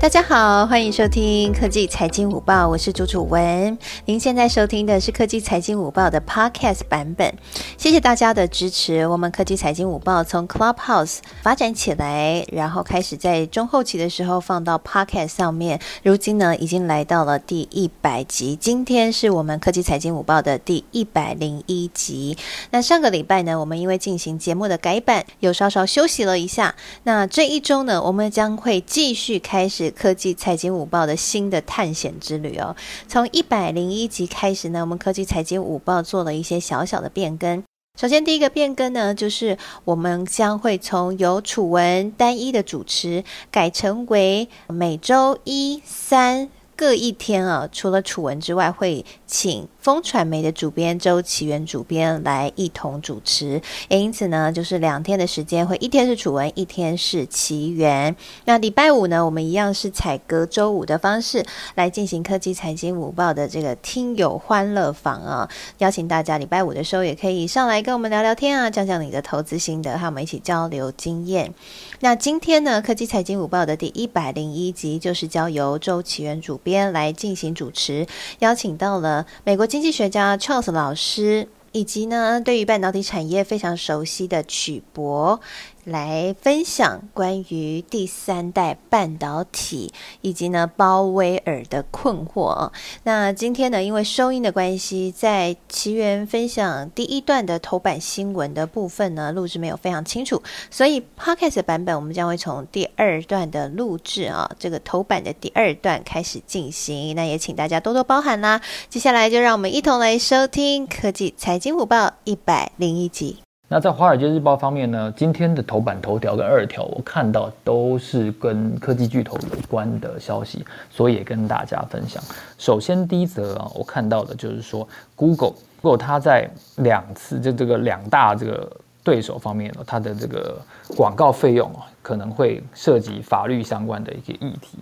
大家好，欢迎收听科技财经午报，我是朱楚文。您现在收听的是科技财经午报的 Podcast 版本，谢谢大家的支持。我们科技财经午报从 Clubhouse 发展起来，然后开始在中后期的时候放到 Podcast 上面，如今呢已经来到了第一百集。今天是我们科技财经午报的第一百零一集。那上个礼拜呢，我们因为进行节目的改版，有稍稍休息了一下。那这一周呢，我们将会继续开始。科技财经五报的新的探险之旅哦，从一百零一集开始呢，我们科技财经五报做了一些小小的变更。首先，第一个变更呢，就是我们将会从由楚文单一的主持，改成为每周一、三各一天啊。除了楚文之外，会请。风传媒的主编周启源主编来一同主持，也因此呢，就是两天的时间，会一天是楚文，一天是奇源。那礼拜五呢，我们一样是采隔周五的方式来进行科技财经午报的这个听友欢乐坊啊，邀请大家礼拜五的时候也可以上来跟我们聊聊天啊，讲讲你的投资心得，和我们一起交流经验。那今天呢，科技财经午报的第一百零一集就是交由周启源主编来进行主持，邀请到了美国经。济学家 Charles 老师，以及呢，对于半导体产业非常熟悉的曲博。来分享关于第三代半导体以及呢鲍威尔的困惑。那今天呢，因为收音的关系，在奇缘分享第一段的头版新闻的部分呢，录制没有非常清楚，所以 Podcast 版本我们将会从第二段的录制啊，这个头版的第二段开始进行。那也请大家多多包涵啦。接下来就让我们一同来收听科技财经午报一百零一集。那在《华尔街日报》方面呢，今天的头版头条跟二条，我看到都是跟科技巨头有关的消息，所以也跟大家分享。首先第一则啊，我看到的就是说，Google，如果它在两次就这个两大这个对手方面，它的这个广告费用啊，可能会涉及法律相关的一些议题。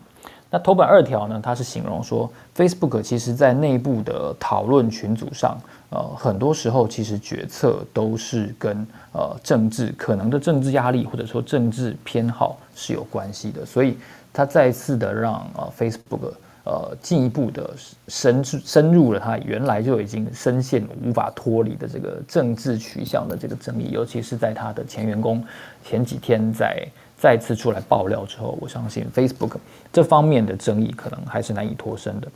那头版二条呢，它是形容说，Facebook 其实在内部的讨论群组上。呃，很多时候其实决策都是跟呃政治可能的政治压力或者说政治偏好是有关系的，所以他再次的让呃 Facebook 呃进一步的深深入了他原来就已经深陷无法脱离的这个政治取向的这个争议，尤其是在他的前员工前几天在再次出来爆料之后，我相信 Facebook 这方面的争议可能还是难以脱身的。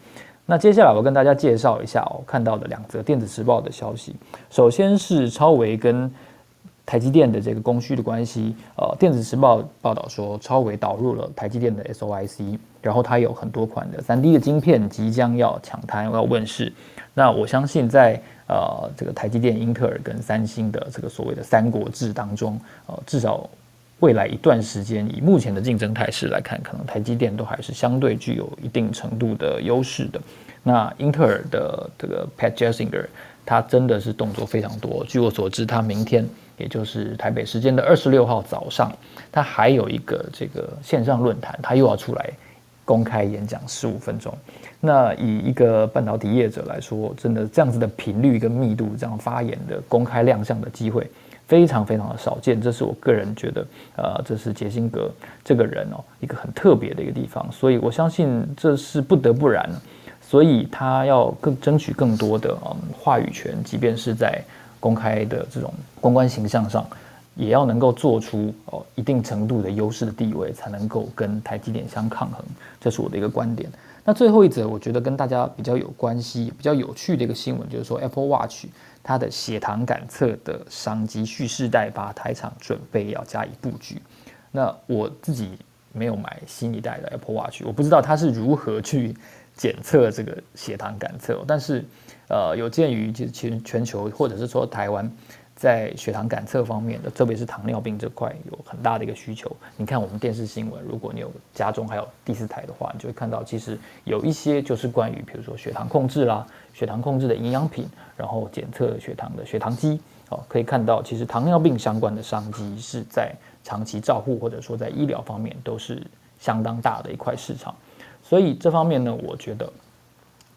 那接下来我跟大家介绍一下哦，看到的两则电子时报的消息。首先是超维跟台积电的这个供需的关系。呃，电子时报报道说，超维导入了台积电的 SOIC，然后它有很多款的三 D 的晶片即将要抢滩要问世。那我相信在呃这个台积电、英特尔跟三星的这个所谓的三国志当中，呃至少。未来一段时间，以目前的竞争态势来看，可能台积电都还是相对具有一定程度的优势的。那英特尔的这个 Pat Gelsinger，他真的是动作非常多。据我所知，他明天，也就是台北时间的二十六号早上，他还有一个这个线上论坛，他又要出来公开演讲十五分钟。那以一个半导体业者来说，真的这样子的频率跟密度，这样发言的公开亮相的机会。非常非常的少见，这是我个人觉得，呃，这是杰辛格这个人哦，一个很特别的一个地方，所以我相信这是不得不然，所以他要更争取更多的嗯话语权，即便是在公开的这种公关形象上，也要能够做出哦一定程度的优势的地位，才能够跟台积电相抗衡，这是我的一个观点。那最后一则，我觉得跟大家比较有关系、比较有趣的一个新闻，就是说 Apple Watch。它的血糖感测的商机蓄势待发，台厂准备要加以布局。那我自己没有买新一代的 Apple Watch，我不知道它是如何去检测这个血糖感测。但是，呃，有鉴于就是全全球或者是说台湾。在血糖感测方面的，特别是糖尿病这块有很大的一个需求。你看我们电视新闻，如果你有家中还有第四台的话，你就会看到，其实有一些就是关于，比如说血糖控制啦，血糖控制的营养品，然后检测血糖的血糖机，哦，可以看到，其实糖尿病相关的商机是在长期照护或者说在医疗方面都是相当大的一块市场。所以这方面呢，我觉得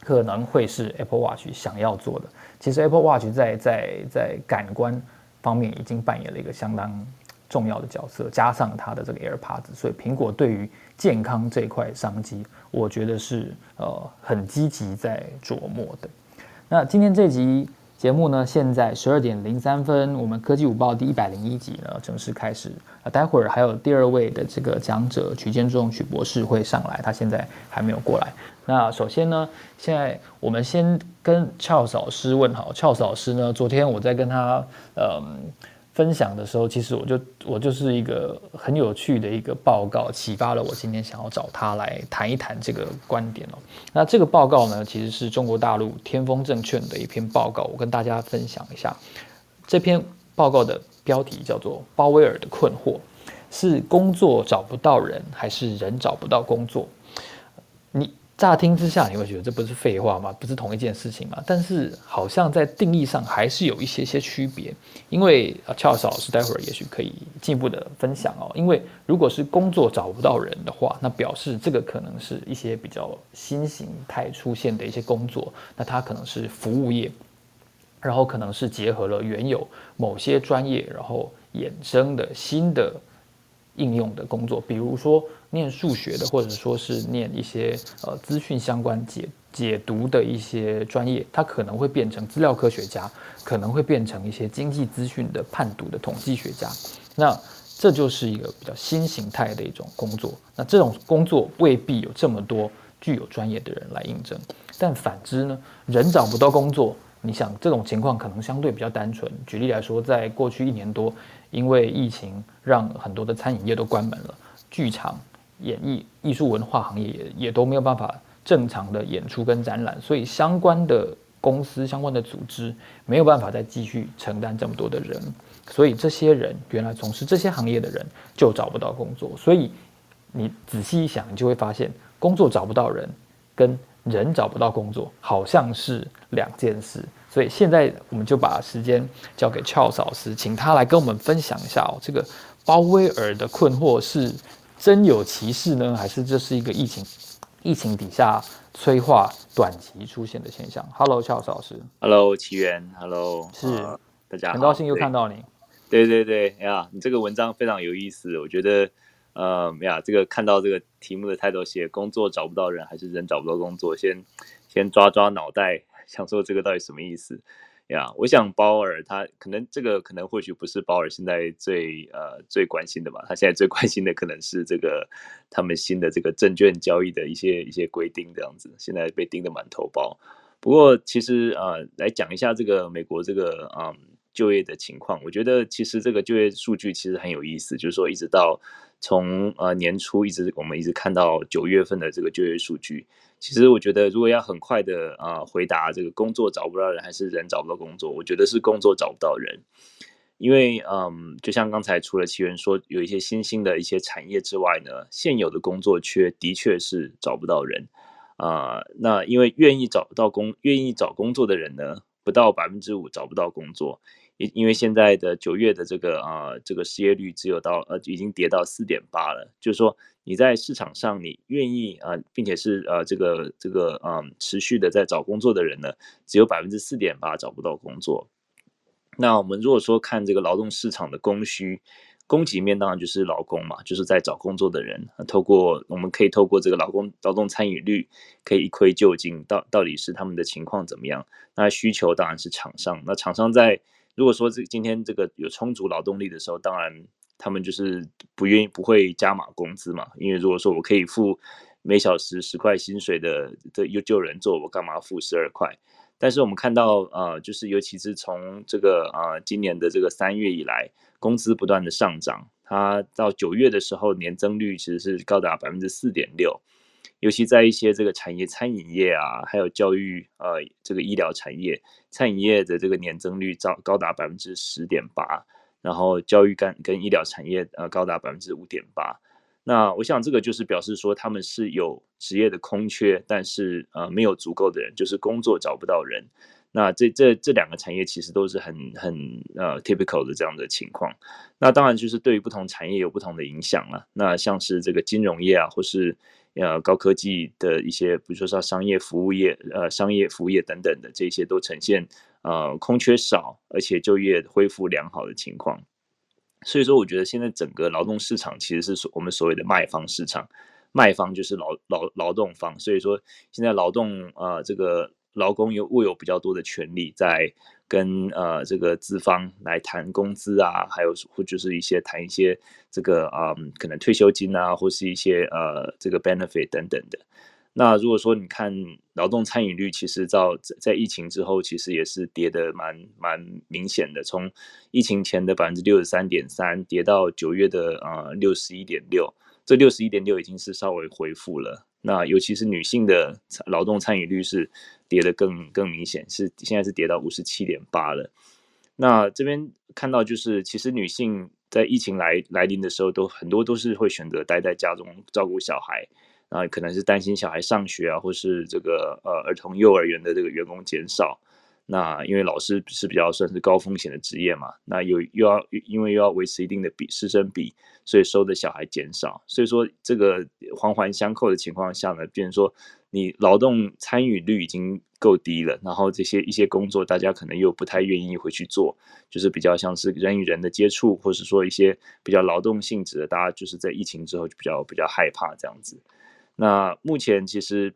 可能会是 Apple Watch 想要做的。其实 Apple Watch 在在在感官方面已经扮演了一个相当重要的角色，加上它的这个 AirPods，所以苹果对于健康这块商机，我觉得是呃很积极在琢磨的。那今天这集节目呢，现在十二点零三分，我们科技午报第一百零一集呢正式开始。啊，待会儿还有第二位的这个讲者曲建中曲博士会上来，他现在还没有过来。那首先呢，现在我们先跟 Charles 老师问好。Charles 老师呢，昨天我在跟他嗯分享的时候，其实我就我就是一个很有趣的一个报告，启发了我今天想要找他来谈一谈这个观点哦。那这个报告呢，其实是中国大陆天风证券的一篇报告，我跟大家分享一下。这篇报告的标题叫做《鲍威尔的困惑》，是工作找不到人，还是人找不到工作？你？乍听之下，你会觉得这不是废话吗？不是同一件事情吗？但是好像在定义上还是有一些些区别。因为啊，乔老师待会儿也许可以进一步的分享哦。因为如果是工作找不到人的话，那表示这个可能是一些比较新形态出现的一些工作。那它可能是服务业，然后可能是结合了原有某些专业，然后衍生的新的应用的工作，比如说。念数学的，或者说是念一些呃资讯相关解解读的一些专业，它可能会变成资料科学家，可能会变成一些经济资讯的判读的统计学家。那这就是一个比较新形态的一种工作。那这种工作未必有这么多具有专业的人来应征，但反之呢，人找不到工作，你想这种情况可能相对比较单纯。举例来说，在过去一年多，因为疫情让很多的餐饮业都关门了，剧场。演艺艺术文化行业也也都没有办法正常的演出跟展览，所以相关的公司、相关的组织没有办法再继续承担这么多的人，所以这些人原来从事这些行业的人就找不到工作。所以你仔细一想，你就会发现，工作找不到人，跟人找不到工作好像是两件事。所以现在我们就把时间交给 Charles 老师，请他来跟我们分享一下哦，这个鲍威尔的困惑是。真有其事呢，还是这是一个疫情疫情底下催化短期出现的现象？Hello，乔老师。Hello，奇源。Hello，是大家很高兴又看到你。对对对呀，你这个文章非常有意思。我觉得，呃呀，这个看到这个题目的太多写工作找不到人，还是人找不到工作？先先抓抓脑袋，想说这个到底什么意思？呀，我想鲍尔他可能这个可能或许不是鲍尔现在最呃最关心的吧，他现在最关心的可能是这个他们新的这个证券交易的一些一些规定这样子，现在被盯得满头包。不过其实呃来讲一下这个美国这个嗯就业的情况，我觉得其实这个就业数据其实很有意思，就是说一直到从呃年初一直我们一直看到九月份的这个就业数据。其实我觉得，如果要很快的啊回答这个工作找不到人还是人找不到工作，我觉得是工作找不到人，因为嗯，就像刚才除了奇源说有一些新兴的一些产业之外呢，现有的工作缺的确是找不到人啊。那因为愿意找到工愿意找工作的人呢，不到百分之五找不到工作。因因为现在的九月的这个啊，这个失业率只有到呃，已经跌到四点八了。就是说你在市场上你愿意啊，并且是呃这个这个嗯持续的在找工作的人呢，只有百分之四点八找不到工作。那我们如果说看这个劳动市场的供需，供给面当然就是劳工嘛，就是在找工作的人。透过我们可以透过这个劳工劳动参与率，可以一窥究竟，到到底是他们的情况怎么样。那需求当然是厂商，那厂商在如果说这今天这个有充足劳动力的时候，当然他们就是不愿意不会加码工资嘛，因为如果说我可以付每小时十块薪水的的又救人做，我干嘛付十二块？但是我们看到呃，就是尤其是从这个呃今年的这个三月以来，工资不断的上涨，它到九月的时候年增率其实是高达百分之四点六。尤其在一些这个产业，餐饮业啊，还有教育，呃，这个医疗产业，餐饮业的这个年增率高高达百分之十点八，然后教育跟跟医疗产业呃高达百分之五点八。那我想这个就是表示说他们是有职业的空缺，但是呃没有足够的人，就是工作找不到人。那这这这两个产业其实都是很很呃 typical 的这样的情况。那当然就是对于不同产业有不同的影响了。那像是这个金融业啊，或是呃，高科技的一些，比如说像商业服务业、呃，商业服务业等等的这些，都呈现呃空缺少，而且就业恢复良好的情况。所以说，我觉得现在整个劳动市场其实是所我们所谓的卖方市场，卖方就是劳劳劳动方。所以说，现在劳动啊这个劳工有握有比较多的权利，在跟呃这个资方来谈工资啊，还有或就是一些谈一些这个啊可能退休金啊，或是一些呃这个 benefit 等等的。那如果说你看劳动参与率，其实到在疫情之后，其实也是跌的蛮蛮明显的，从疫情前的百分之六十三点三跌到九月的呃六十一点六，这六十一点六已经是稍微恢复了。那尤其是女性的劳动参与率是跌的更更明显，是现在是跌到五十七点八了。那这边看到就是，其实女性在疫情来来临的时候，都很多都是会选择待在家中照顾小孩。啊，可能是担心小孩上学啊，或是这个呃儿童幼儿园的这个员工减少。那因为老师是比较算是高风险的职业嘛，那又又要因为又要维持一定的比师生比，所以收的小孩减少。所以说这个环环相扣的情况下呢，变成说你劳动参与率已经够低了，然后这些一些工作大家可能又不太愿意回去做，就是比较像是人与人的接触，或是说一些比较劳动性质的，大家就是在疫情之后就比较比较害怕这样子。那目前其实，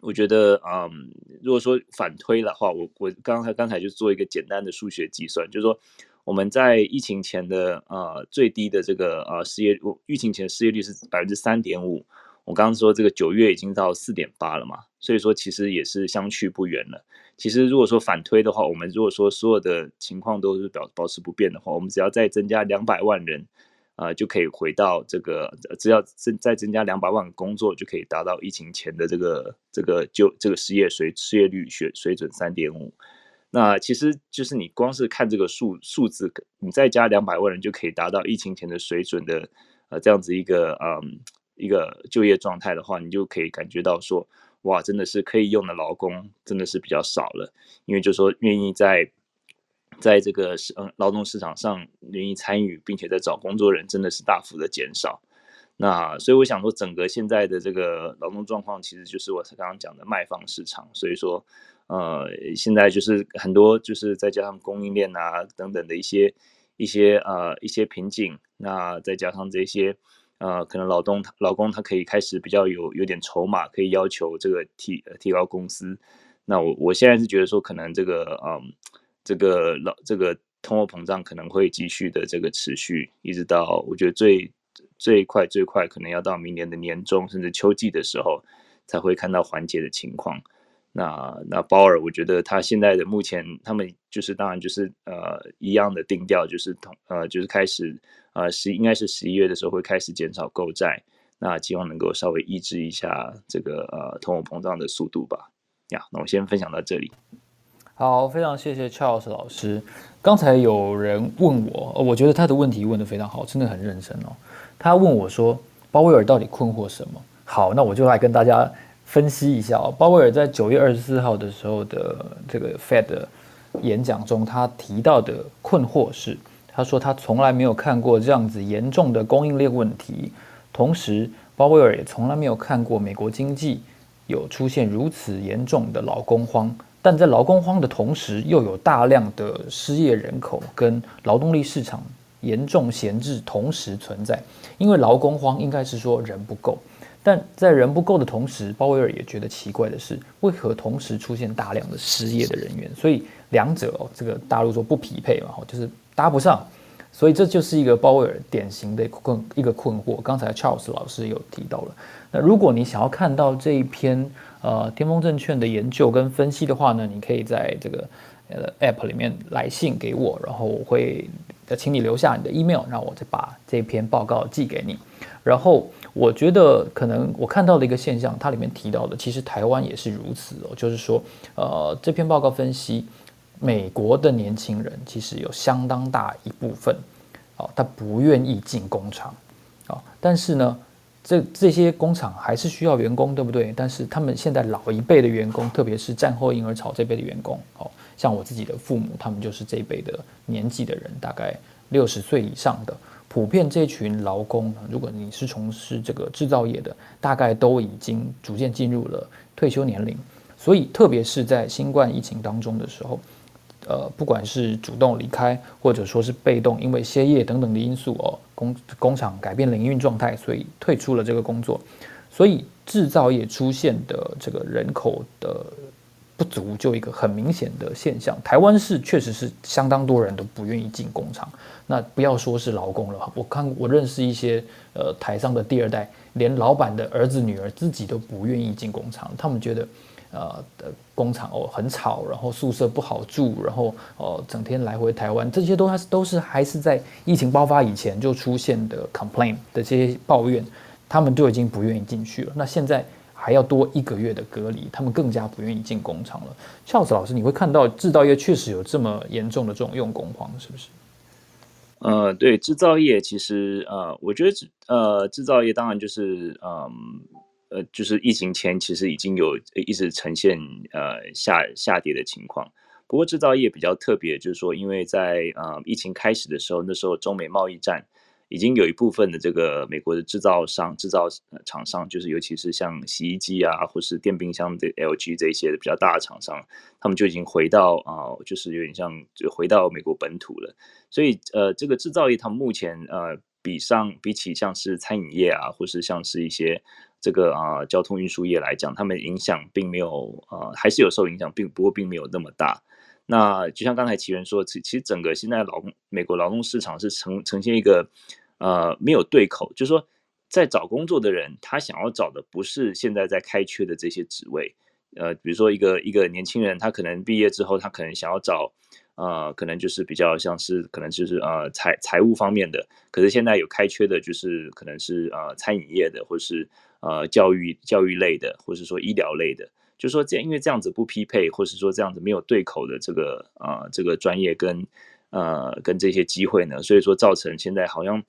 我觉得，嗯，如果说反推的话，我我刚才刚才就做一个简单的数学计算，就是说我们在疫情前的呃最低的这个呃失业，疫情前失业率是百分之三点五，我刚刚说这个九月已经到四点八了嘛，所以说其实也是相去不远了。其实如果说反推的话，我们如果说所有的情况都是保保持不变的话，我们只要再增加两百万人。啊，就可以回到这个，只要增再增加两百万工作，就可以达到疫情前的这个这个就这个失业水失业率水水准三点五。那其实就是你光是看这个数数字，你再加两百万人就可以达到疫情前的水准的，呃，这样子一个嗯一个就业状态的话，你就可以感觉到说，哇，真的是可以用的劳工真的是比较少了，因为就说愿意在。在这个市嗯劳动市场上愿意参与并且在找工作人真的是大幅的减少，那所以我想说整个现在的这个劳动状况其实就是我刚刚讲的卖方市场，所以说呃现在就是很多就是再加上供应链啊等等的一些一些呃一些瓶颈，那再加上这些呃可能劳动劳工他可以开始比较有有点筹码，可以要求这个提提高工资，那我我现在是觉得说可能这个嗯。这个老这个通货膨胀可能会继续的这个持续，一直到我觉得最最快最快可能要到明年的年中甚至秋季的时候才会看到缓解的情况。那那鲍尔，我觉得他现在的目前他们就是当然就是呃一样的定调，就是同呃就是开始呃十应该是十一月的时候会开始减少购债，那希望能够稍微抑制一下这个呃通货膨胀的速度吧。呀，那我先分享到这里。好，非常谢谢 Charles 老师。刚才有人问我，我觉得他的问题问得非常好，真的很认真哦。他问我说，鲍威尔到底困惑什么？好，那我就来跟大家分析一下哦。鲍威尔在九月二十四号的时候的这个 Fed 的演讲中，他提到的困惑是，他说他从来没有看过这样子严重的供应链问题，同时鲍威尔也从来没有看过美国经济有出现如此严重的劳工荒。但在劳工荒的同时，又有大量的失业人口跟劳动力市场严重闲置同时存在。因为劳工荒应该是说人不够，但在人不够的同时，鲍威尔也觉得奇怪的是，为何同时出现大量的失业的人员？所以两者哦，这个大陆说不匹配嘛，就是搭不上。所以这就是一个鲍威尔典型的困一个困惑。刚才 Charles 老师有提到了。那如果你想要看到这一篇。呃，天风证券的研究跟分析的话呢，你可以在这个呃 App 里面来信给我，然后我会请你留下你的 email，让我再把这篇报告寄给你。然后我觉得可能我看到的一个现象，它里面提到的，其实台湾也是如此哦，就是说，呃，这篇报告分析美国的年轻人其实有相当大一部分，哦，他不愿意进工厂，啊，但是呢。这这些工厂还是需要员工，对不对？但是他们现在老一辈的员工，特别是战后婴儿潮这辈的员工，哦，像我自己的父母，他们就是这一辈的年纪的人，大概六十岁以上的，普遍这群劳工，如果你是从事这个制造业的，大概都已经逐渐进入了退休年龄，所以特别是在新冠疫情当中的时候，呃，不管是主动离开，或者说是被动，因为歇业等等的因素哦，工工厂改变营运状态，所以退出了这个工作，所以制造业出现的这个人口的不足，就一个很明显的现象。台湾是确实是相当多人都不愿意进工厂，那不要说是劳工了，我看我认识一些呃台上的第二代，连老板的儿子女儿自己都不愿意进工厂，他们觉得。呃的工厂哦很吵，然后宿舍不好住，然后哦整天来回台湾，这些都还是都是还是在疫情爆发以前就出现的 complain 的这些抱怨，他们就已经不愿意进去了。那现在还要多一个月的隔离，他们更加不愿意进工厂了。孝子老师，你会看到制造业确实有这么严重的这种用工荒，是不是？呃，对，制造业其实呃，我觉得呃制造业当然就是嗯。呃就是疫情前其实已经有一直呈现呃下下跌的情况。不过制造业比较特别，就是说，因为在呃疫情开始的时候，那时候中美贸易战已经有一部分的这个美国的制造商、制造厂商，就是尤其是像洗衣机啊，或是电冰箱的 LG 这些的比较大的厂商，他们就已经回到啊，就是有点像就回到美国本土了。所以呃，这个制造业，它目前呃比上比起像是餐饮业啊，或是像是一些。这个啊，交通运输业来讲，他们影响并没有呃，还是有受影响，并不过并没有那么大。那就像刚才奇源说，其其实整个现在劳美国劳动市场是呈呈现一个呃没有对口，就是说在找工作的人，他想要找的不是现在在开缺的这些职位，呃，比如说一个一个年轻人，他可能毕业之后，他可能想要找。呃，可能就是比较像是，可能就是呃财财务方面的，可是现在有开缺的，就是可能是呃餐饮业的，或是呃教育教育类的，或是说医疗类的，就说这，因为这样子不匹配，或是说这样子没有对口的这个呃这个专业跟呃跟这些机会呢，所以说造成现在好像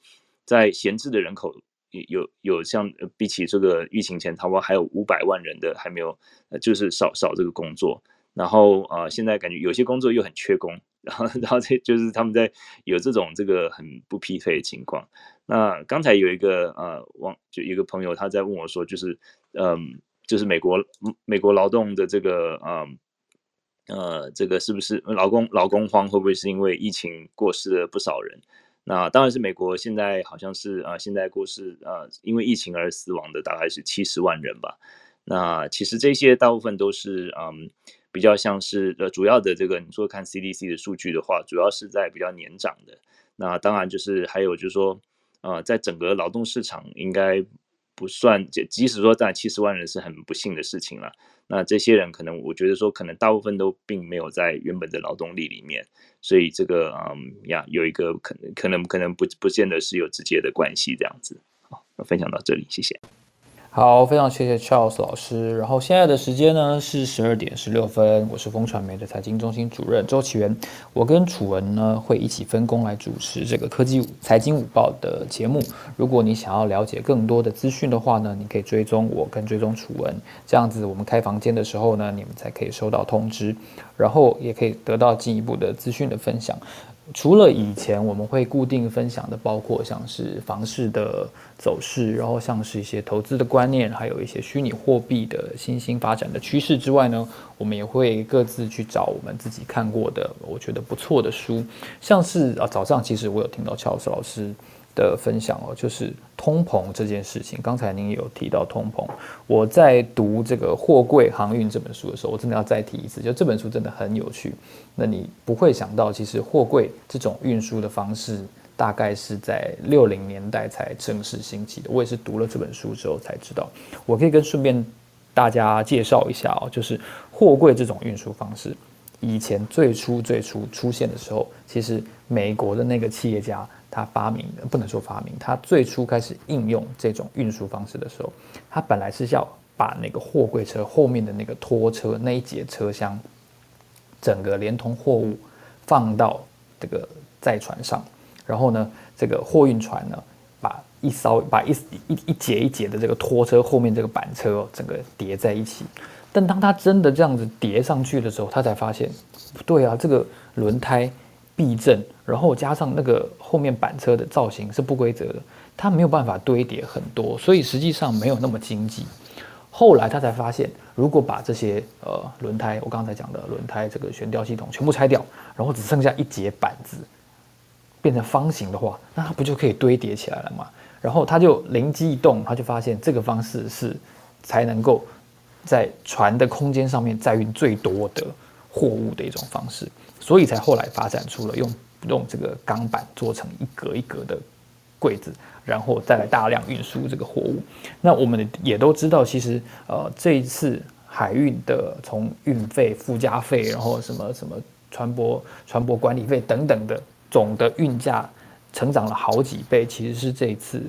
在闲置的人口有有有像比起这个疫情前，差不多还有五百万人的还没有，就是少少这个工作。然后呃，现在感觉有些工作又很缺工，然后然后这就是他们在有这种这个很不匹配的情况。那刚才有一个呃，网就一个朋友他在问我说，就是嗯，就是美国美国劳动的这个嗯呃，这个是不是劳工劳工荒？会不会是因为疫情过世了不少人？那当然是美国现在好像是啊，现在过世呃，因为疫情而死亡的大概是七十万人吧。那其实这些大部分都是嗯。比较像是呃主要的这个，你说看 CDC 的数据的话，主要是在比较年长的。那当然就是还有就是说，啊，在整个劳动市场应该不算，即即使说在七十万人是很不幸的事情了。那这些人可能我觉得说，可能大部分都并没有在原本的劳动力里面，所以这个嗯呀，有一个可能可能可能不不见得是有直接的关系这样子。好，那分享到这里，谢谢。好，非常谢谢 Charles 老师。然后现在的时间呢是十二点十六分，我是风传媒的财经中心主任周启源。我跟楚文呢会一起分工来主持这个科技财经午报的节目。如果你想要了解更多的资讯的话呢，你可以追踪我跟追踪楚文，这样子我们开房间的时候呢，你们才可以收到通知，然后也可以得到进一步的资讯的分享。除了以前我们会固定分享的，包括像是房市的走势，然后像是一些投资的观念，还有一些虚拟货币的新兴发展的趋势之外呢，我们也会各自去找我们自己看过的，我觉得不错的书，像是啊早上其实我有听到乔斯老师。的分享哦，就是通膨这件事情。刚才您有提到通膨，我在读这个《货柜航运》这本书的时候，我真的要再提一次，就这本书真的很有趣。那你不会想到，其实货柜这种运输的方式，大概是在六零年代才正式兴起的。我也是读了这本书之后才知道。我可以跟顺便大家介绍一下哦，就是货柜这种运输方式，以前最初最初出现的时候，其实美国的那个企业家。他发明的不能说发明，他最初开始应用这种运输方式的时候，他本来是要把那个货柜车后面的那个拖车那一节车厢，整个连同货物放到这个载船上，然后呢，这个货运船呢，把一艘把一一一节一节的这个拖车后面这个板车整个叠在一起，但当他真的这样子叠上去的时候，他才发现不对啊，这个轮胎。避震，然后加上那个后面板车的造型是不规则的，它没有办法堆叠很多，所以实际上没有那么经济。后来他才发现，如果把这些呃轮胎，我刚才讲的轮胎这个悬吊系统全部拆掉，然后只剩下一节板子，变成方形的话，那它不就可以堆叠起来了吗？然后他就灵机一动，他就发现这个方式是才能够在船的空间上面载运最多的货物的一种方式，所以才后来发展出了用用这个钢板做成一格一格的柜子。然后再来大量运输这个货物，那我们也都知道，其实呃这一次海运的从运费、附加费，然后什么什么船舶船舶管理费等等的总的运价成长了好几倍，其实是这一次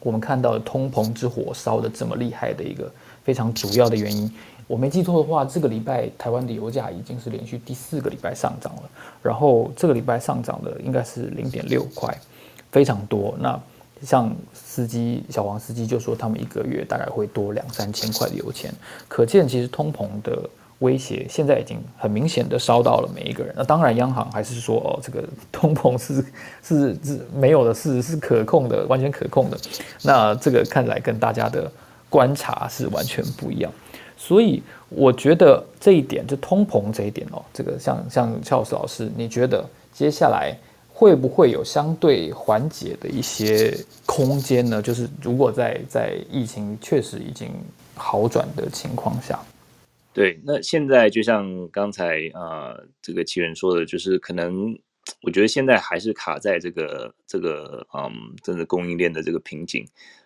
我们看到的通膨之火烧的这么厉害的一个非常主要的原因。我没记错的话，这个礼拜台湾的油价已经是连续第四个礼拜上涨了，然后这个礼拜上涨的应该是零点六块，非常多。那像司机小黄司机就说，他们一个月大概会多两三千块的油钱，可见其实通膨的威胁现在已经很明显的烧到了每一个人。那当然，央行还是说哦，这个通膨是是是没有的事，是可控的，完全可控的。那这个看来跟大家的观察是完全不一样。所以我觉得这一点，就通膨这一点哦，这个像像俏老师，你觉得接下来？会不会有相对缓解的一些空间呢？就是如果在在疫情确实已经好转的情况下，对，那现在就像刚才啊这个奇人说的，就是可能我觉得现在还是卡在这个这个嗯，真的供应链的这个瓶颈。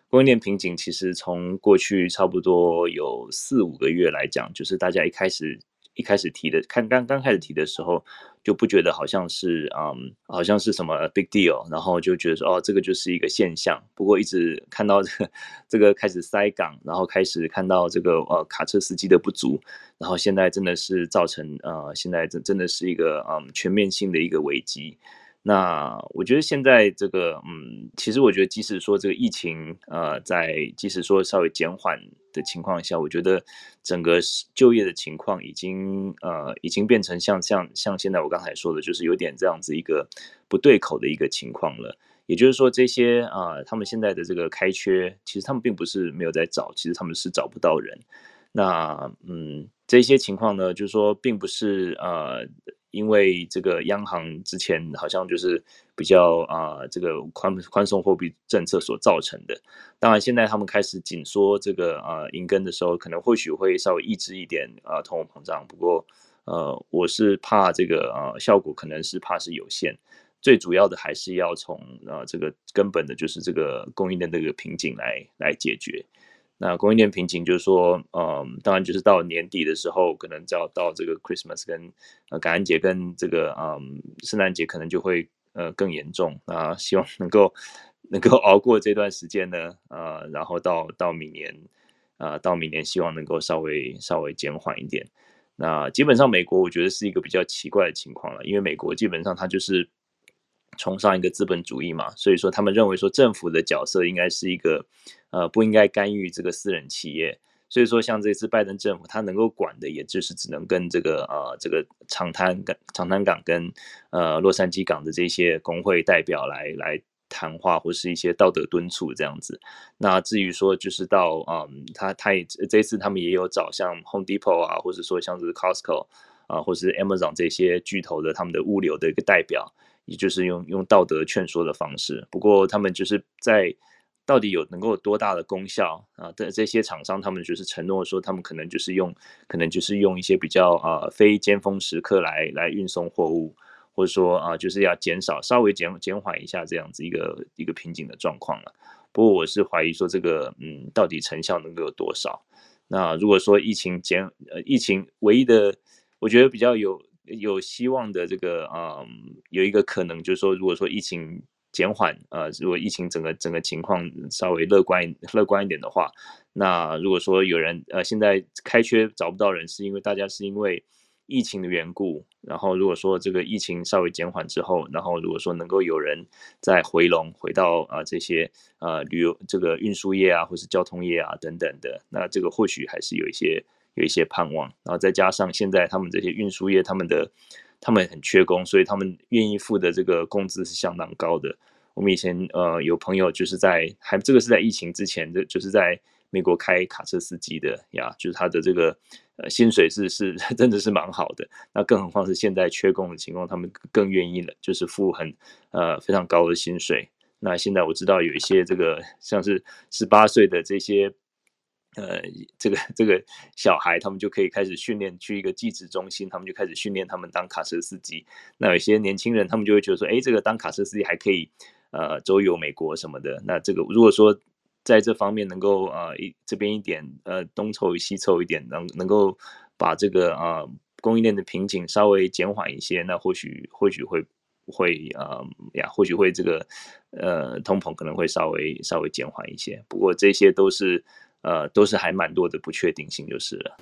供应链瓶颈其实从过去差不多有四五个月来讲，就是大家一开始。一开始提的，看刚刚开始提的时候，就不觉得好像是嗯，好像是什么 big deal，然后就觉得说哦，这个就是一个现象。不过一直看到这个这个开始塞港，然后开始看到这个呃卡车司机的不足，然后现在真的是造成呃现在真真的是一个嗯全面性的一个危机。那我觉得现在这个，嗯，其实我觉得，即使说这个疫情，呃，在即使说稍微减缓的情况下，我觉得整个就业的情况已经，呃，已经变成像像像现在我刚才说的，就是有点这样子一个不对口的一个情况了。也就是说，这些啊，他们现在的这个开缺，其实他们并不是没有在找，其实他们是找不到人。那，嗯，这些情况呢，就是说，并不是呃。因为这个央行之前好像就是比较啊，这个宽宽松货币政策所造成的。当然，现在他们开始紧缩这个啊银根的时候，可能或许会稍微抑制一点啊通货膨胀。不过，呃，我是怕这个啊效果可能是怕是有限。最主要的还是要从啊这个根本的，就是这个供应链这个瓶颈来来解决。那供应链瓶颈就是说，嗯，当然就是到年底的时候，可能就要到这个 Christmas 跟呃感恩节跟这个嗯圣诞节，可能就会呃更严重。那希望能够能够熬过这段时间呢，呃，然后到到明年，啊，到明年希望能够稍微稍微减缓一点。那基本上美国我觉得是一个比较奇怪的情况了，因为美国基本上它就是崇尚一个资本主义嘛，所以说他们认为说政府的角色应该是一个。呃，不应该干预这个私人企业，所以说像这次拜登政府，他能够管的，也就是只能跟这个呃这个长滩跟长滩港跟呃洛杉矶港的这些工会代表来来谈话，或是一些道德敦促这样子。那至于说就是到嗯，他他也这次他们也有找像 Home Depot 啊，或者说像是 Costco 啊，或是 Amazon 这些巨头的他们的物流的一个代表，也就是用用道德劝说的方式。不过他们就是在。到底有能够有多大的功效啊？的这些厂商，他们就是承诺说，他们可能就是用，可能就是用一些比较啊非尖峰时刻来来运送货物，或者说啊就是要减少稍微减减缓一下这样子一个一个瓶颈的状况了。不过我是怀疑说这个嗯到底成效能够有多少？那如果说疫情减呃疫情唯一的我觉得比较有有希望的这个嗯有一个可能就是说如果说疫情。减缓，呃，如果疫情整个整个情况稍微乐观乐观一点的话，那如果说有人呃现在开缺找不到人，是因为大家是因为疫情的缘故，然后如果说这个疫情稍微减缓之后，然后如果说能够有人再回笼回到啊这些呃旅游这个运输业啊，或是交通业啊等等的，那这个或许还是有一些有一些盼望，然后再加上现在他们这些运输业他们的。他们很缺工，所以他们愿意付的这个工资是相当高的。我们以前呃有朋友就是在还这个是在疫情之前，就就是在美国开卡车司机的呀，就是他的这个呃薪水是是 真的是蛮好的。那更何况是现在缺工的情况，他们更愿意了，就是付很呃非常高的薪水。那现在我知道有一些这个像是十八岁的这些。呃，这个这个小孩，他们就可以开始训练去一个寄职中心，他们就开始训练他们当卡车司机。那有些年轻人，他们就会觉得说，哎，这个当卡车司机还可以，呃，周游美国什么的。那这个如果说在这方面能够呃一这边一点呃东凑西凑一点，能能够把这个呃供应链的瓶颈稍微减缓一些，那或许或许会会呃呀，或许会这个呃通膨可能会稍微稍微减缓一些。不过这些都是。呃，都是还蛮多的不确定性，就是了。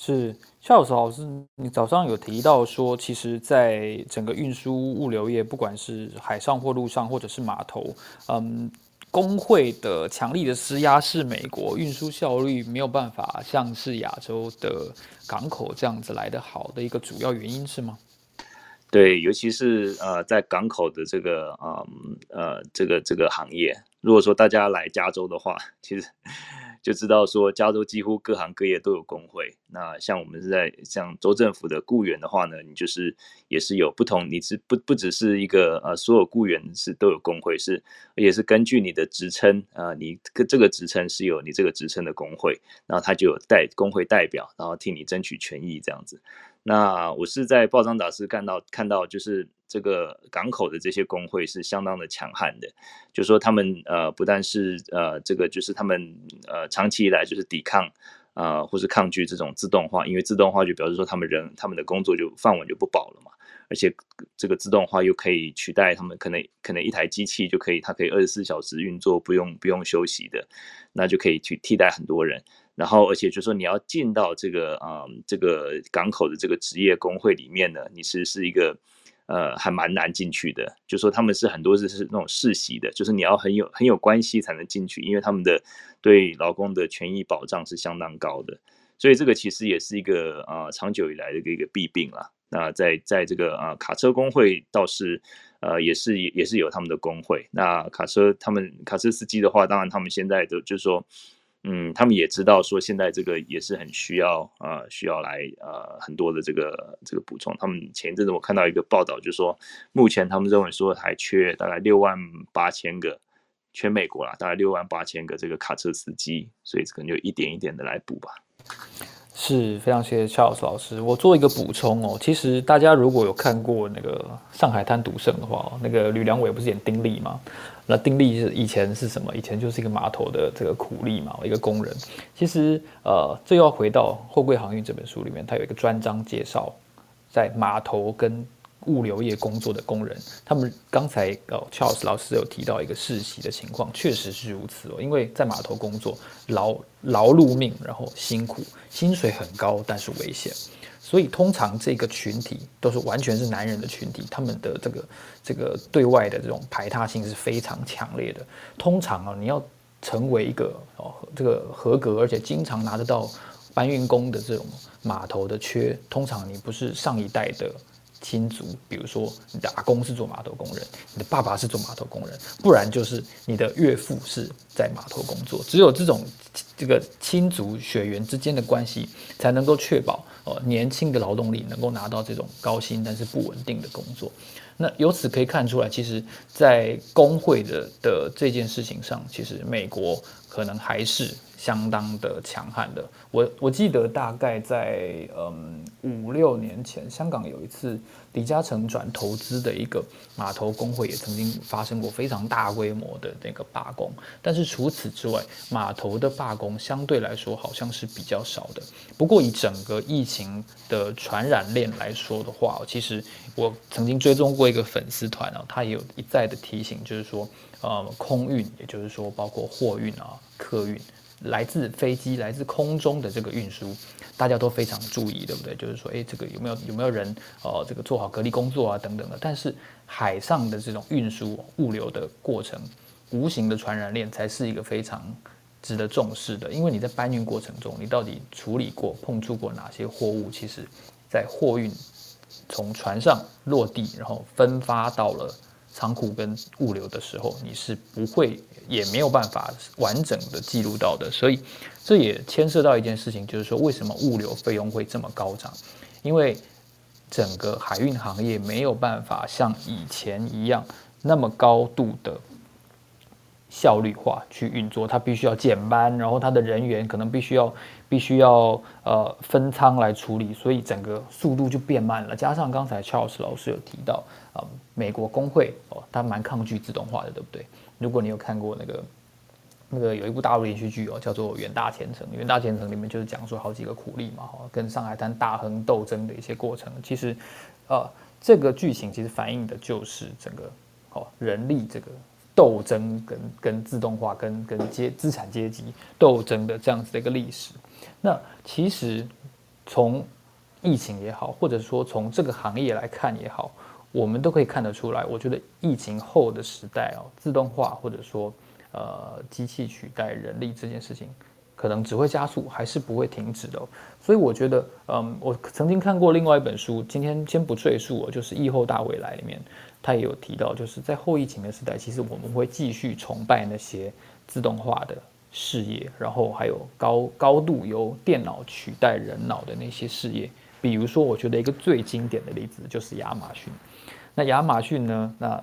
是，夏老师，你早上有提到说，其实，在整个运输物流业，不管是海上或陆上，或者是码头，嗯，工会的强力的施压，是美国运输效率没有办法像是亚洲的港口这样子来的好的一个主要原因是吗？对，尤其是呃，在港口的这个啊呃这个这个行业，如果说大家来加州的话，其实。就知道说，加州几乎各行各业都有工会。那像我们是在像州政府的雇员的话呢，你就是也是有不同，你是不不只是一个呃，所有雇员是都有工会，是也是根据你的职称啊，你这个职称是有你这个职称的工会，然后他就有代工会代表，然后替你争取权益这样子。那我是在报章杂志看到看到，就是这个港口的这些工会是相当的强悍的，就说他们呃不但是呃这个就是他们呃长期以来就是抵抗啊或是抗拒这种自动化，因为自动化就表示说他们人他们的工作就饭碗就不保了嘛，而且这个自动化又可以取代他们可能可能一台机器就可以它可以二十四小时运作不用不用休息的，那就可以去替代很多人。然后，而且就是说你要进到这个啊，这个港口的这个职业工会里面呢，你是是一个呃，还蛮难进去的。就说他们是很多是是那种世袭的，就是你要很有很有关系才能进去，因为他们的对劳工的权益保障是相当高的。所以这个其实也是一个啊，长久以来的一个弊病了。那在在这个啊，卡车工会倒是呃，也是也是有他们的工会。那卡车他们卡车司机的话，当然他们现在的就是说。嗯，他们也知道说现在这个也是很需要啊，需要来呃很多的这个这个补充。他们前一阵子我看到一个报道，就是说目前他们认为说还缺大概六万八千个，全美国啦，大概六万八千个这个卡车司机，所以可能就一点一点的来补吧。是非常谢谢 Charles 老师。我做一个补充哦，其实大家如果有看过那个《上海滩赌圣》的话，那个吕良伟不是演丁力吗？那丁力是以前是什么？以前就是一个码头的这个苦力嘛，一个工人。其实呃，这又要回到《货柜航运》这本书里面，它有一个专章介绍在码头跟。物流业工作的工人，他们刚才呃，Charles 老师有提到一个世袭的情况，确实是如此哦。因为在码头工作，劳劳碌命，然后辛苦，薪水很高，但是危险。所以通常这个群体都是完全是男人的群体，他们的这个这个对外的这种排他性是非常强烈的。通常啊，你要成为一个哦这个合格而且经常拿得到搬运工的这种码头的缺，通常你不是上一代的。亲族，比如说你的阿公是做码头工人，你的爸爸是做码头工人，不然就是你的岳父是在码头工作。只有这种这个亲族血缘之间的关系，才能够确保呃年轻的劳动力能够拿到这种高薪但是不稳定的工作。那由此可以看出来，其实，在工会的的这件事情上，其实美国可能还是。相当的强悍的，我我记得大概在嗯五六年前，香港有一次李嘉诚转投资的一个码头工会，也曾经发生过非常大规模的那个罢工。但是除此之外，码头的罢工相对来说好像是比较少的。不过以整个疫情的传染链来说的话，其实我曾经追踪过一个粉丝团啊，他也有一再的提醒，就是说呃空运，也就是说包括货运啊、客运。来自飞机、来自空中的这个运输，大家都非常注意，对不对？就是说，诶，这个有没有有没有人哦，这个做好隔离工作啊，等等的。但是海上的这种运输物流的过程，无形的传染链才是一个非常值得重视的。因为你在搬运过程中，你到底处理过、碰触过哪些货物？其实，在货运从船上落地，然后分发到了。仓库跟物流的时候，你是不会也没有办法完整的记录到的。所以这也牵涉到一件事情，就是说为什么物流费用会这么高涨？因为整个海运行业没有办法像以前一样那么高度的效率化去运作，它必须要减班，然后它的人员可能必须要必须要呃分仓来处理，所以整个速度就变慢了。加上刚才 Charles 老师有提到啊，美国工会哦，他蛮抗拒自动化的，对不对？如果你有看过那个。那个有一部大陆连续剧哦，叫做《远大前程》。《远大前程》里面就是讲述好几个苦力嘛，哈，跟上海滩大亨斗争的一些过程。其实，呃，这个剧情其实反映的就是整个哦人力这个斗争跟跟自动化跟跟阶资产阶级斗争的这样子的一个历史。那其实从疫情也好，或者说从这个行业来看也好，我们都可以看得出来。我觉得疫情后的时代哦，自动化或者说呃，机器取代人力这件事情，可能只会加速，还是不会停止的。所以我觉得，嗯，我曾经看过另外一本书，今天先不赘述哦，就是《疫后大未来》里面，他也有提到，就是在后疫情的时代，其实我们会继续崇拜那些自动化的事业，然后还有高高度由电脑取代人脑的那些事业。比如说，我觉得一个最经典的例子就是亚马逊。那亚马逊呢？那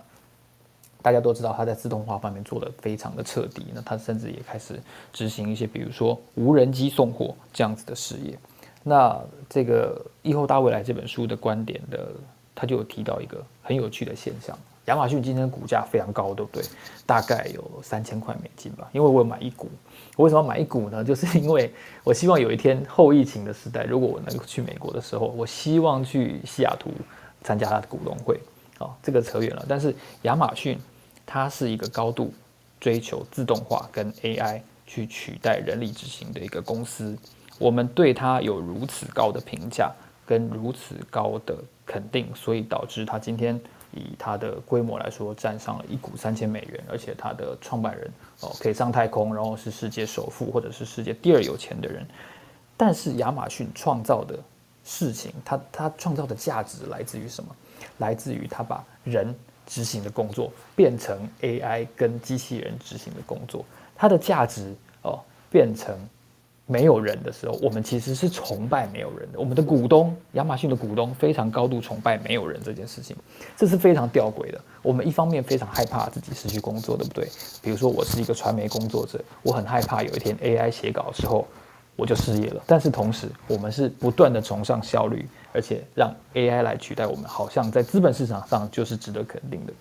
大家都知道，它在自动化方面做的非常的彻底。那它甚至也开始执行一些，比如说无人机送货这样子的事业。那这个《以后大未来》这本书的观点的，他就有提到一个很有趣的现象：亚马逊今天股价非常高，对不对？大概有三千块美金吧。因为我有买一股，我为什么要买一股呢？就是因为我希望有一天后疫情的时代，如果我能够去美国的时候，我希望去西雅图参加它的股东会。哦，这个扯远了。但是亚马逊。它是一个高度追求自动化跟 AI 去取代人力执行的一个公司，我们对它有如此高的评价跟如此高的肯定，所以导致它今天以它的规模来说，占上了一股三千美元，而且它的创办人哦可以上太空，然后是世界首富或者是世界第二有钱的人。但是亚马逊创造的事情，它它创造的价值来自于什么？来自于它把人。执行的工作变成 AI 跟机器人执行的工作，它的价值哦变成没有人的时候，我们其实是崇拜没有人的。我们的股东亚马逊的股东非常高度崇拜没有人这件事情，这是非常吊诡的。我们一方面非常害怕自己失去工作，对不对？比如说我是一个传媒工作者，我很害怕有一天 AI 写稿的时候我就失业了。但是同时，我们是不断的崇尚效率。而且让 AI 来取代我们，好像在资本市场上就是值得肯定的，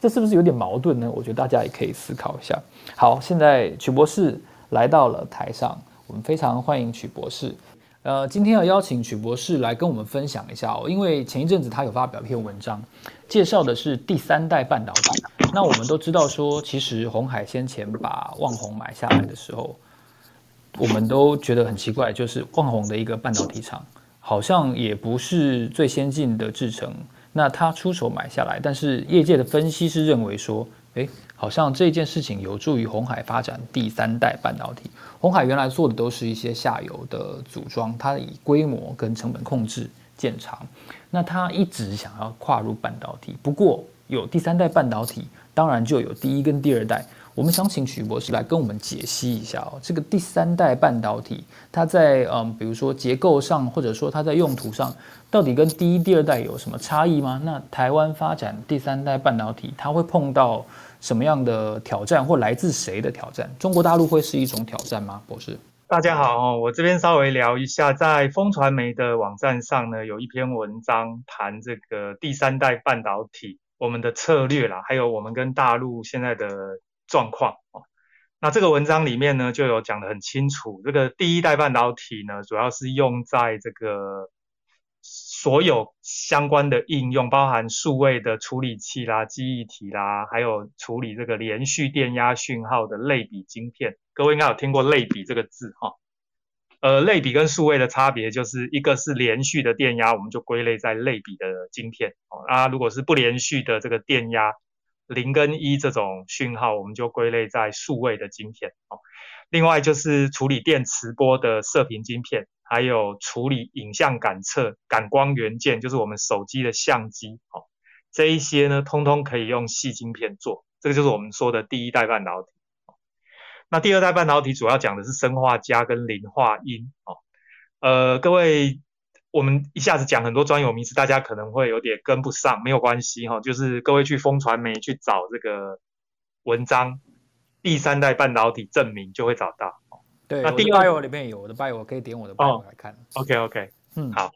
这是不是有点矛盾呢？我觉得大家也可以思考一下。好，现在曲博士来到了台上，我们非常欢迎曲博士。呃，今天要邀请曲博士来跟我们分享一下哦，因为前一阵子他有发表一篇文章，介绍的是第三代半导体。那我们都知道说，其实红海先前把旺宏买下来的时候，我们都觉得很奇怪，就是旺宏的一个半导体厂。好像也不是最先进的制程，那他出手买下来，但是业界的分析是认为说，诶，好像这件事情有助于红海发展第三代半导体。红海原来做的都是一些下游的组装，它以规模跟成本控制见长，那他一直想要跨入半导体，不过有第三代半导体，当然就有第一跟第二代。我们想请许博士来跟我们解析一下哦，这个第三代半导体，它在嗯，比如说结构上，或者说它在用途上，到底跟第一、第二代有什么差异吗？那台湾发展第三代半导体，它会碰到什么样的挑战，或来自谁的挑战？中国大陆会是一种挑战吗？博士，大家好哦，我这边稍微聊一下，在风传媒的网站上呢，有一篇文章谈这个第三代半导体，我们的策略啦，还有我们跟大陆现在的。状况哦，那这个文章里面呢就有讲得很清楚，这个第一代半导体呢主要是用在这个所有相关的应用，包含数位的处理器啦、记忆体啦，还有处理这个连续电压讯号的类比晶片。各位应该有听过类比这个字哈，呃，类比跟数位的差别就是一个是连续的电压，我们就归类在类比的晶片哦，啊，如果是不连续的这个电压。零跟一这种讯号，我们就归类在数位的晶片哦。另外就是处理电磁波的射频晶片，还有处理影像感测感光元件，就是我们手机的相机哦。这一些呢，通通可以用细晶片做，这个就是我们说的第一代半导体。那第二代半导体主要讲的是砷化镓跟磷化铟哦。呃，各位，我们一下子讲很多专有名词，大家可能会有点跟不上，没有关系哈，就是各位去风传媒去找这个文章，第三代半导体证明就会找到。对，那第二里面有我的 bio，可以点我的 bio 来看。OK OK，嗯，好。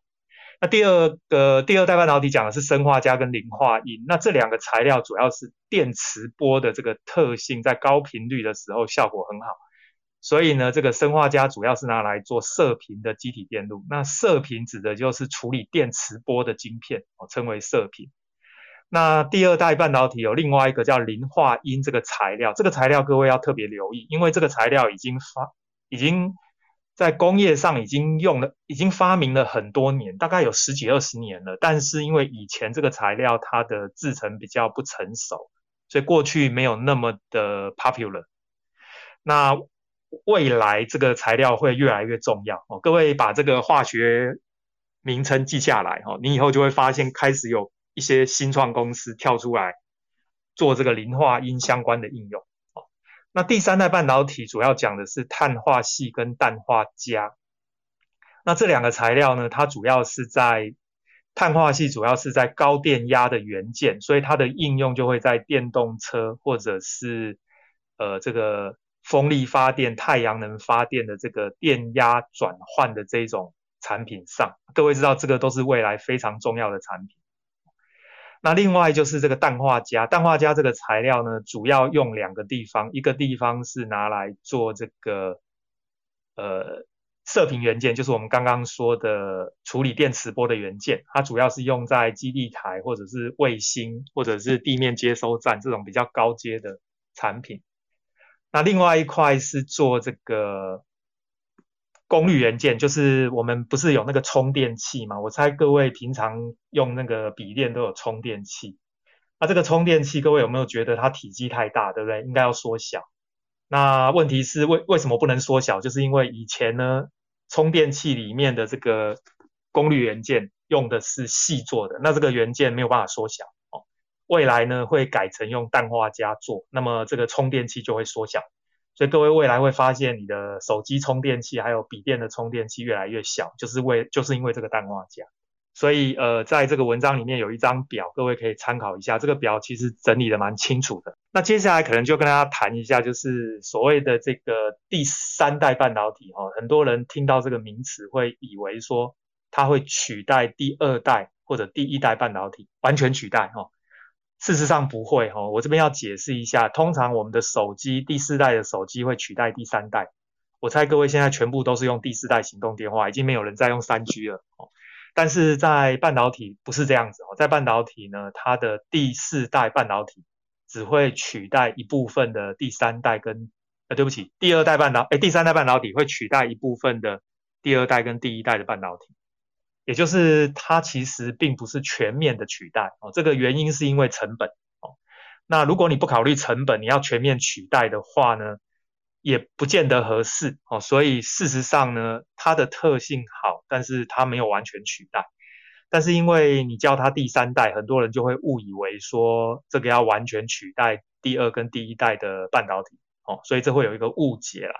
那第二个第二代半导体讲的是砷化镓跟磷化铟，那这两个材料主要是电磁波的这个特性，在高频率的时候效果很好，所以呢，这个砷化镓主要是拿来做射频的基体电路。那射频指的就是处理电磁波的晶片，哦，称为射频。那第二代半导体有另外一个叫磷化铟这个材料，这个材料各位要特别留意，因为这个材料已经发已经。在工业上已经用了，已经发明了很多年，大概有十几二十年了。但是因为以前这个材料它的制成比较不成熟，所以过去没有那么的 popular。那未来这个材料会越来越重要哦。各位把这个化学名称记下来哦，你以后就会发现开始有一些新创公司跳出来做这个磷化铟相关的应用哦。那第三代半导体主要讲的是碳化系跟氮化镓。那这两个材料呢，它主要是在碳化系，主要是在高电压的元件，所以它的应用就会在电动车或者是呃这个风力发电、太阳能发电的这个电压转换的这种产品上。各位知道，这个都是未来非常重要的产品。那另外就是这个氮化镓，氮化镓这个材料呢，主要用两个地方，一个地方是拿来做这个呃射频元件，就是我们刚刚说的处理电磁波的元件，它主要是用在基地台或者是卫星或者是地面接收站这种比较高阶的产品。那另外一块是做这个。功率元件就是我们不是有那个充电器吗？我猜各位平常用那个笔电都有充电器。那这个充电器，各位有没有觉得它体积太大，对不对？应该要缩小。那问题是为为什么不能缩小？就是因为以前呢，充电器里面的这个功率元件用的是细做的，那这个元件没有办法缩小。未来呢会改成用氮化镓做，那么这个充电器就会缩小。所以各位未来会发现，你的手机充电器还有笔电的充电器越来越小，就是为就是因为这个氮化镓。所以呃，在这个文章里面有一张表，各位可以参考一下。这个表其实整理的蛮清楚的。那接下来可能就跟大家谈一下，就是所谓的这个第三代半导体哈。很多人听到这个名词会以为说它会取代第二代或者第一代半导体，完全取代哈。事实上不会哈，我这边要解释一下。通常我们的手机第四代的手机会取代第三代。我猜各位现在全部都是用第四代行动电话，已经没有人再用三 G 了哦。但是在半导体不是这样子哦，在半导体呢，它的第四代半导体只会取代一部分的第三代跟呃，对不起，第二代半导哎，第三代半导体会取代一部分的第二代跟第一代的半导体。也就是它其实并不是全面的取代哦，这个原因是因为成本哦。那如果你不考虑成本，你要全面取代的话呢，也不见得合适哦。所以事实上呢，它的特性好，但是它没有完全取代。但是因为你叫它第三代，很多人就会误以为说这个要完全取代第二跟第一代的半导体哦，所以这会有一个误解啦。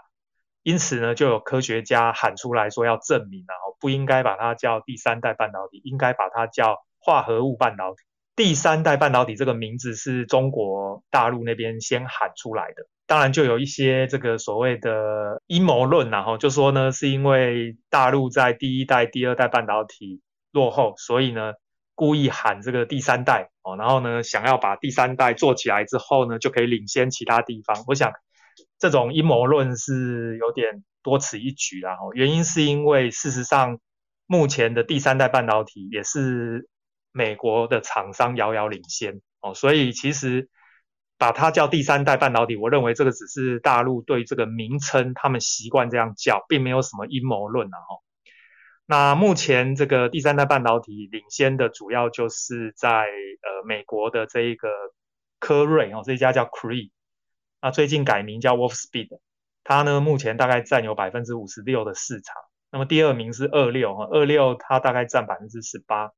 因此呢，就有科学家喊出来说要证明啊，不应该把它叫第三代半导体，应该把它叫化合物半导体。第三代半导体这个名字是中国大陆那边先喊出来的，当然就有一些这个所谓的阴谋论，然后就说呢，是因为大陆在第一代、第二代半导体落后，所以呢故意喊这个第三代哦，然后呢想要把第三代做起来之后呢，就可以领先其他地方。我想。这种阴谋论是有点多此一举啦，原因是因为事实上，目前的第三代半导体也是美国的厂商遥遥领先哦，所以其实把它叫第三代半导体，我认为这个只是大陆对这个名称他们习惯这样叫，并没有什么阴谋论啊哈。那目前这个第三代半导体领先的主要就是在呃美国的这一个科瑞哦，这一家叫 Cree。那最近改名叫 Wolfspeed，它呢目前大概占有百分之五十六的市场。那么第二名是二六哈，二六它大概占百分之十八。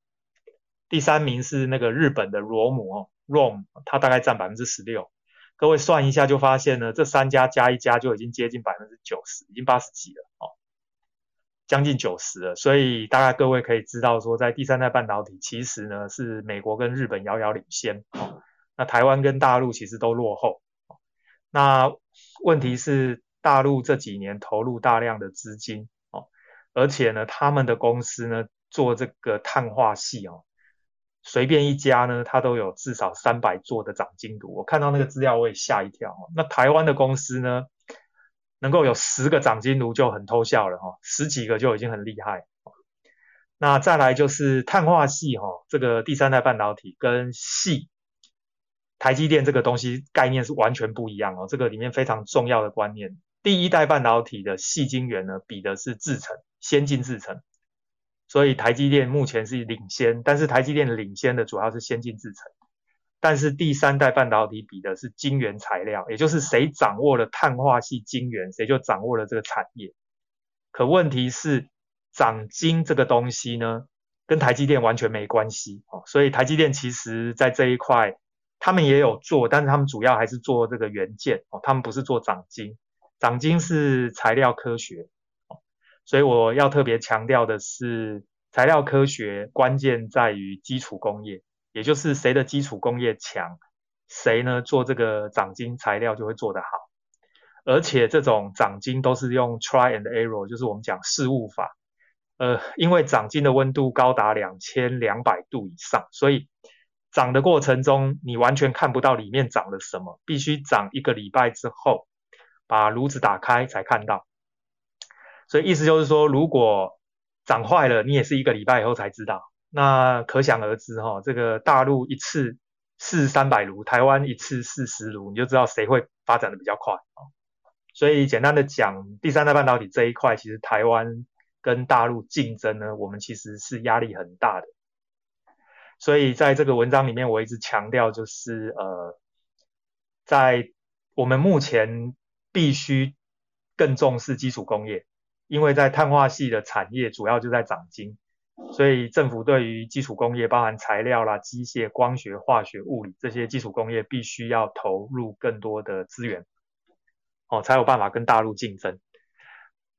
第三名是那个日本的罗姆哦，ROM，它大概占百分之十六。各位算一下就发现呢，这三家加一加就已经接近百分之九十，已经八十几了哦，将近九十了。所以大概各位可以知道说，在第三代半导体其实呢是美国跟日本遥遥领先哦，那台湾跟大陆其实都落后。那问题是大陆这几年投入大量的资金哦，而且呢他们的公司呢做这个碳化系哦。随便一家呢，它都有至少三百座的长金炉。我看到那个资料，我也吓一跳。那台湾的公司呢，能够有十个长金炉就很偷笑了哈，十几个就已经很厉害。那再来就是碳化系哈，这个第三代半导体跟系台积电这个东西概念是完全不一样哦。这个里面非常重要的观念，第一代半导体的细晶圆呢，比的是制程，先进制程。所以台积电目前是领先，但是台积电领先的主要是先进制程，但是第三代半导体比的是晶圆材料，也就是谁掌握了碳化系晶圆，谁就掌握了这个产业。可问题是，长晶这个东西呢，跟台积电完全没关系哦。所以台积电其实在这一块，他们也有做，但是他们主要还是做这个元件哦，他们不是做长晶，长晶是材料科学。所以我要特别强调的是，材料科学关键在于基础工业，也就是谁的基础工业强，谁呢做这个掌晶材料就会做得好。而且这种掌晶都是用 try and error，就是我们讲试物法。呃，因为掌晶的温度高达两千两百度以上，所以长的过程中你完全看不到里面长了什么，必须长一个礼拜之后，把炉子打开才看到。所以意思就是说，如果长坏了，你也是一个礼拜以后才知道。那可想而知哈，这个大陆一次试三百炉，台湾一次试十炉，你就知道谁会发展的比较快啊。所以简单的讲，第三代半导体这一块，其实台湾跟大陆竞争呢，我们其实是压力很大的。所以在这个文章里面，我一直强调就是呃，在我们目前必须更重视基础工业。因为在碳化系的产业主要就在长金，所以政府对于基础工业，包含材料啦、机械、光学、化学、物理这些基础工业，必须要投入更多的资源，哦，才有办法跟大陆竞争。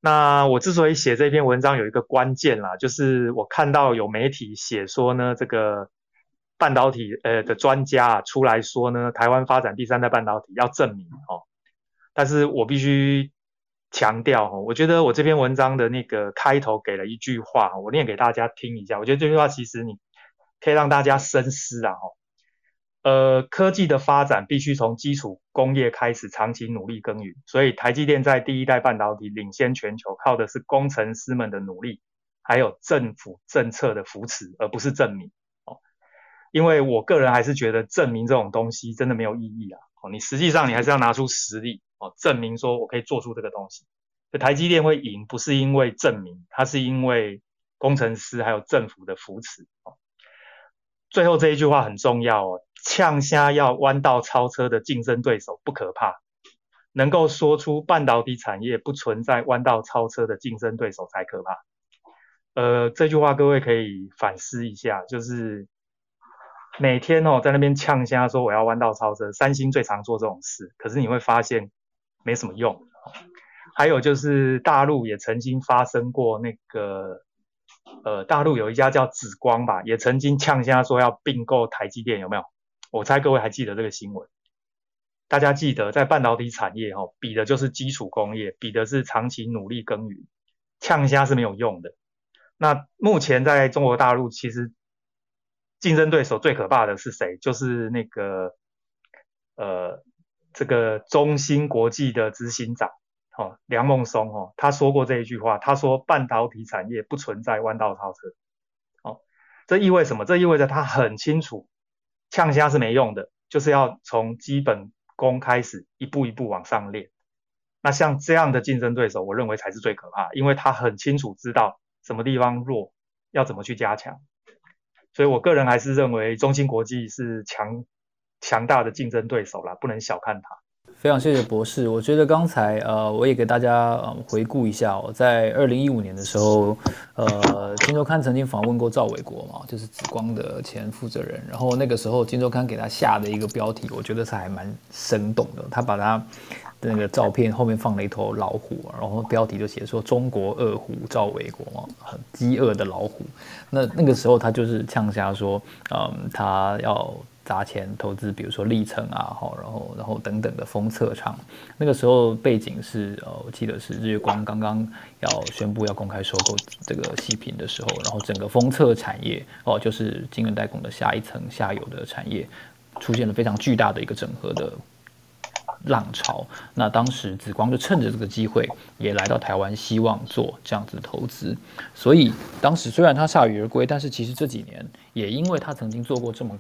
那我之所以写这篇文章，有一个关键啦，就是我看到有媒体写说呢，这个半导体呃的专家出来说呢，台湾发展第三代半导体要证明哦，但是我必须。强调哈，我觉得我这篇文章的那个开头给了一句话，我念给大家听一下。我觉得这句话其实你可以让大家深思啊哈。呃，科技的发展必须从基础工业开始，长期努力耕耘。所以台积电在第一代半导体领先全球，靠的是工程师们的努力，还有政府政策的扶持，而不是证明哦。因为我个人还是觉得证明这种东西真的没有意义啊。哦，你实际上你还是要拿出实力哦。证明说我可以做出这个东西，台积电会赢，不是因为证明，它是因为工程师还有政府的扶持。最后这一句话很重要哦，呛虾要弯道超车的竞争对手不可怕，能够说出半导体产业不存在弯道超车的竞争对手才可怕。呃，这句话各位可以反思一下，就是每天哦在那边呛虾说我要弯道超车，三星最常做这种事，可是你会发现。没什么用。还有就是大陆也曾经发生过那个，呃，大陆有一家叫紫光吧，也曾经呛虾说要并购台积电，有没有？我猜各位还记得这个新闻。大家记得，在半导体产业哈，比的就是基础工业，比的是长期努力耕耘，呛虾是没有用的。那目前在中国大陆，其实竞争对手最可怕的是谁？就是那个，呃。这个中芯国际的执行长，哦，梁孟松，哦，他说过这一句话，他说半导体产业不存在弯道超车，哦，这意味什么？这意味着他很清楚，呛虾是没用的，就是要从基本功开始，一步一步往上练。那像这样的竞争对手，我认为才是最可怕，因为他很清楚知道什么地方弱，要怎么去加强。所以我个人还是认为中芯国际是强。强大的竞争对手啦，不能小看它。非常谢谢博士。我觉得刚才呃，我也给大家呃回顾一下，我在二零一五年的时候，呃，金周刊曾经访问过赵伟国嘛，就是紫光的前负责人。然后那个时候金周刊给他下的一个标题，我觉得是还蛮生动的。他把他的那个照片后面放了一头老虎，然后标题就写说“中国饿虎赵伟国”嘛，很饥饿的老虎。那那个时候他就是呛下说，嗯，他要。砸钱投资，比如说历程啊，好，然后然后等等的封测厂，那个时候背景是呃，我记得是日月光刚刚要宣布要公开收购这个细品的时候，然后整个封测产业哦，就是晶圆代工的下一层下游的产业，出现了非常巨大的一个整合的浪潮。那当时紫光就趁着这个机会也来到台湾，希望做这样子的投资。所以当时虽然他铩羽而归，但是其实这几年也因为他曾经做过这么。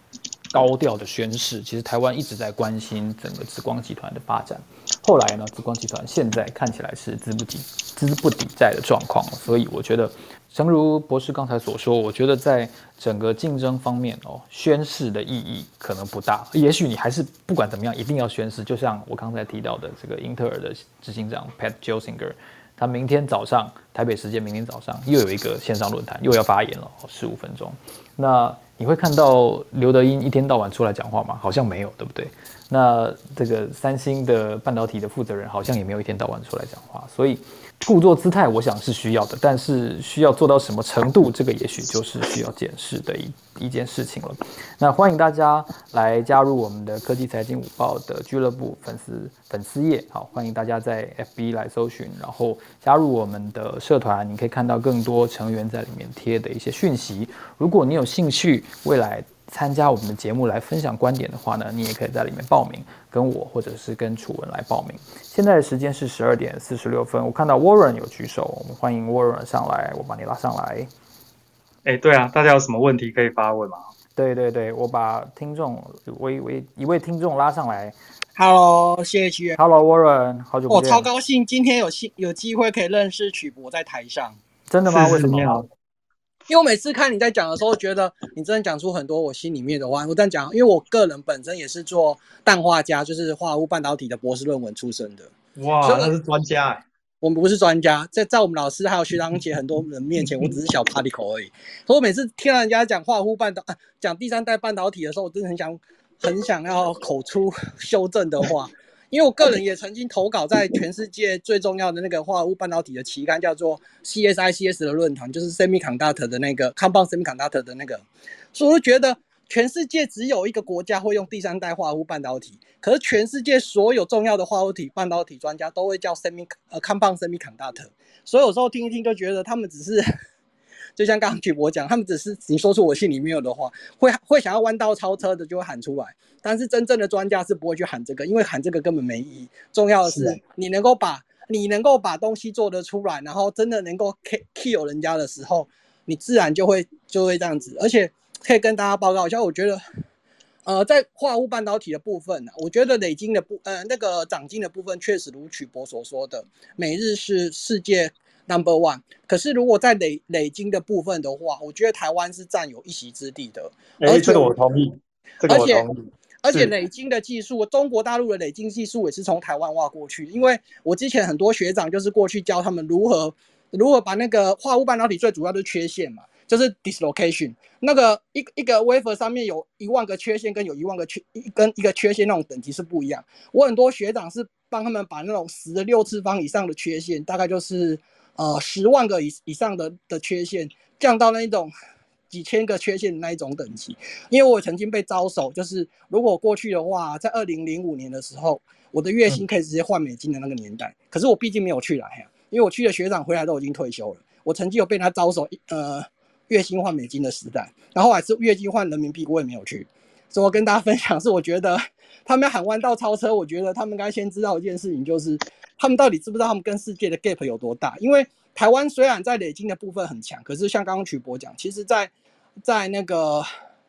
高调的宣誓，其实台湾一直在关心整个紫光集团的发展。后来呢，紫光集团现在看起来是资不抵资不抵债的状况，所以我觉得，诚如博士刚才所说，我觉得在整个竞争方面哦，宣誓的意义可能不大。也许你还是不管怎么样，一定要宣誓。就像我刚才提到的这个英特尔的执行长 Pat Gelsinger，他明天早上台北时间明天早上又有一个线上论坛，又要发言了，十五分钟。那你会看到刘德英一天到晚出来讲话吗？好像没有，对不对？那这个三星的半导体的负责人好像也没有一天到晚出来讲话，所以故作姿态，我想是需要的，但是需要做到什么程度，这个也许就是需要检视的一一件事情了。那欢迎大家来加入我们的科技财经午报的俱乐部粉丝粉丝页，好，欢迎大家在 FB 来搜寻，然后加入我们的社团，你可以看到更多成员在里面贴的一些讯息。如果你有兴趣，未来。参加我们的节目来分享观点的话呢，你也可以在里面报名，跟我或者是跟楚文来报名。现在的时间是十二点四十六分，我看到 Warren 有举手，我们欢迎 Warren 上来，我把你拉上来。哎，对啊，大家有什么问题可以发问吗？对对对，我把听众一位一位听众拉上来。Hello，谢谢曲源。Hello Warren，好久不见。我超高兴今天有幸有机会可以认识曲博在台上。真的吗？为什么？因为我每次看你在讲的时候，觉得你真的讲出很多我心里面的话。我这样讲，因为我个人本身也是做氮化镓，就是化合物半导体的博士论文出身的。哇，那是专家哎！我们不是专家，在在我们老师还有学长姐很多人面前，我只是小 party 口而已。所以我每次听到人家讲化合物半导啊，讲第三代半导体的时候，我真的很想很想要口出 修正的话。因为我个人也曾经投稿在全世界最重要的那个化合物半导体的期刊，叫做 CSICS 的论坛，就是 Semiconductor 的那个 Compound Semiconductor 的那个，所以我觉得全世界只有一个国家会用第三代化合物半导体，可是全世界所有重要的化合物体半导体专家都会叫 Semi 呃 Compound Semiconductor，所以有时候听一听就觉得他们只是。就像刚刚曲博讲，他们只是你说出我心里面有的话，会会想要弯道超车的就会喊出来，但是真正的专家是不会去喊这个，因为喊这个根本没意义。重要的是你能够把你能够把东西做得出来，然后真的能够 kill 人家的时候，你自然就会就会这样子。而且可以跟大家报告一下，我觉得，呃，在化合物半导体的部分呢，我觉得累金的部呃那个长金的部分确实如曲博所说的，每日是世界。Number one，可是如果在累累金的部分的话，我觉得台湾是占有一席之地的。哎，这个我同意，这个我同意。而且累金的技术，中国大陆的累金技术也是从台湾挖过去。因为我之前很多学长就是过去教他们如何如何把那个化合物半导体最主要的缺陷嘛，就是 dislocation，那个一一个 wafer 上面有一万个缺陷，跟有一万个缺一跟一个缺陷那种等级是不一样。我很多学长是帮他们把那种十的六次方以上的缺陷，大概就是。呃，十万个以以上的的缺陷降到那一种几千个缺陷的那一种等级，因为我曾经被招手，就是如果过去的话，在二零零五年的时候，我的月薪可以直接换美金的那个年代，可是我毕竟没有去来呀，因为我去的学长回来都已经退休了。我曾经有被他招手，呃，月薪换美金的时代，然后还是月薪换人民币，我也没有去。所以我跟大家分享是，我觉得 他们要喊弯道超车，我觉得他们应该先知道一件事情，就是。他们到底知不知道他们跟世界的 gap 有多大？因为台湾虽然在累积的部分很强，可是像刚刚曲博讲，其实，在在那个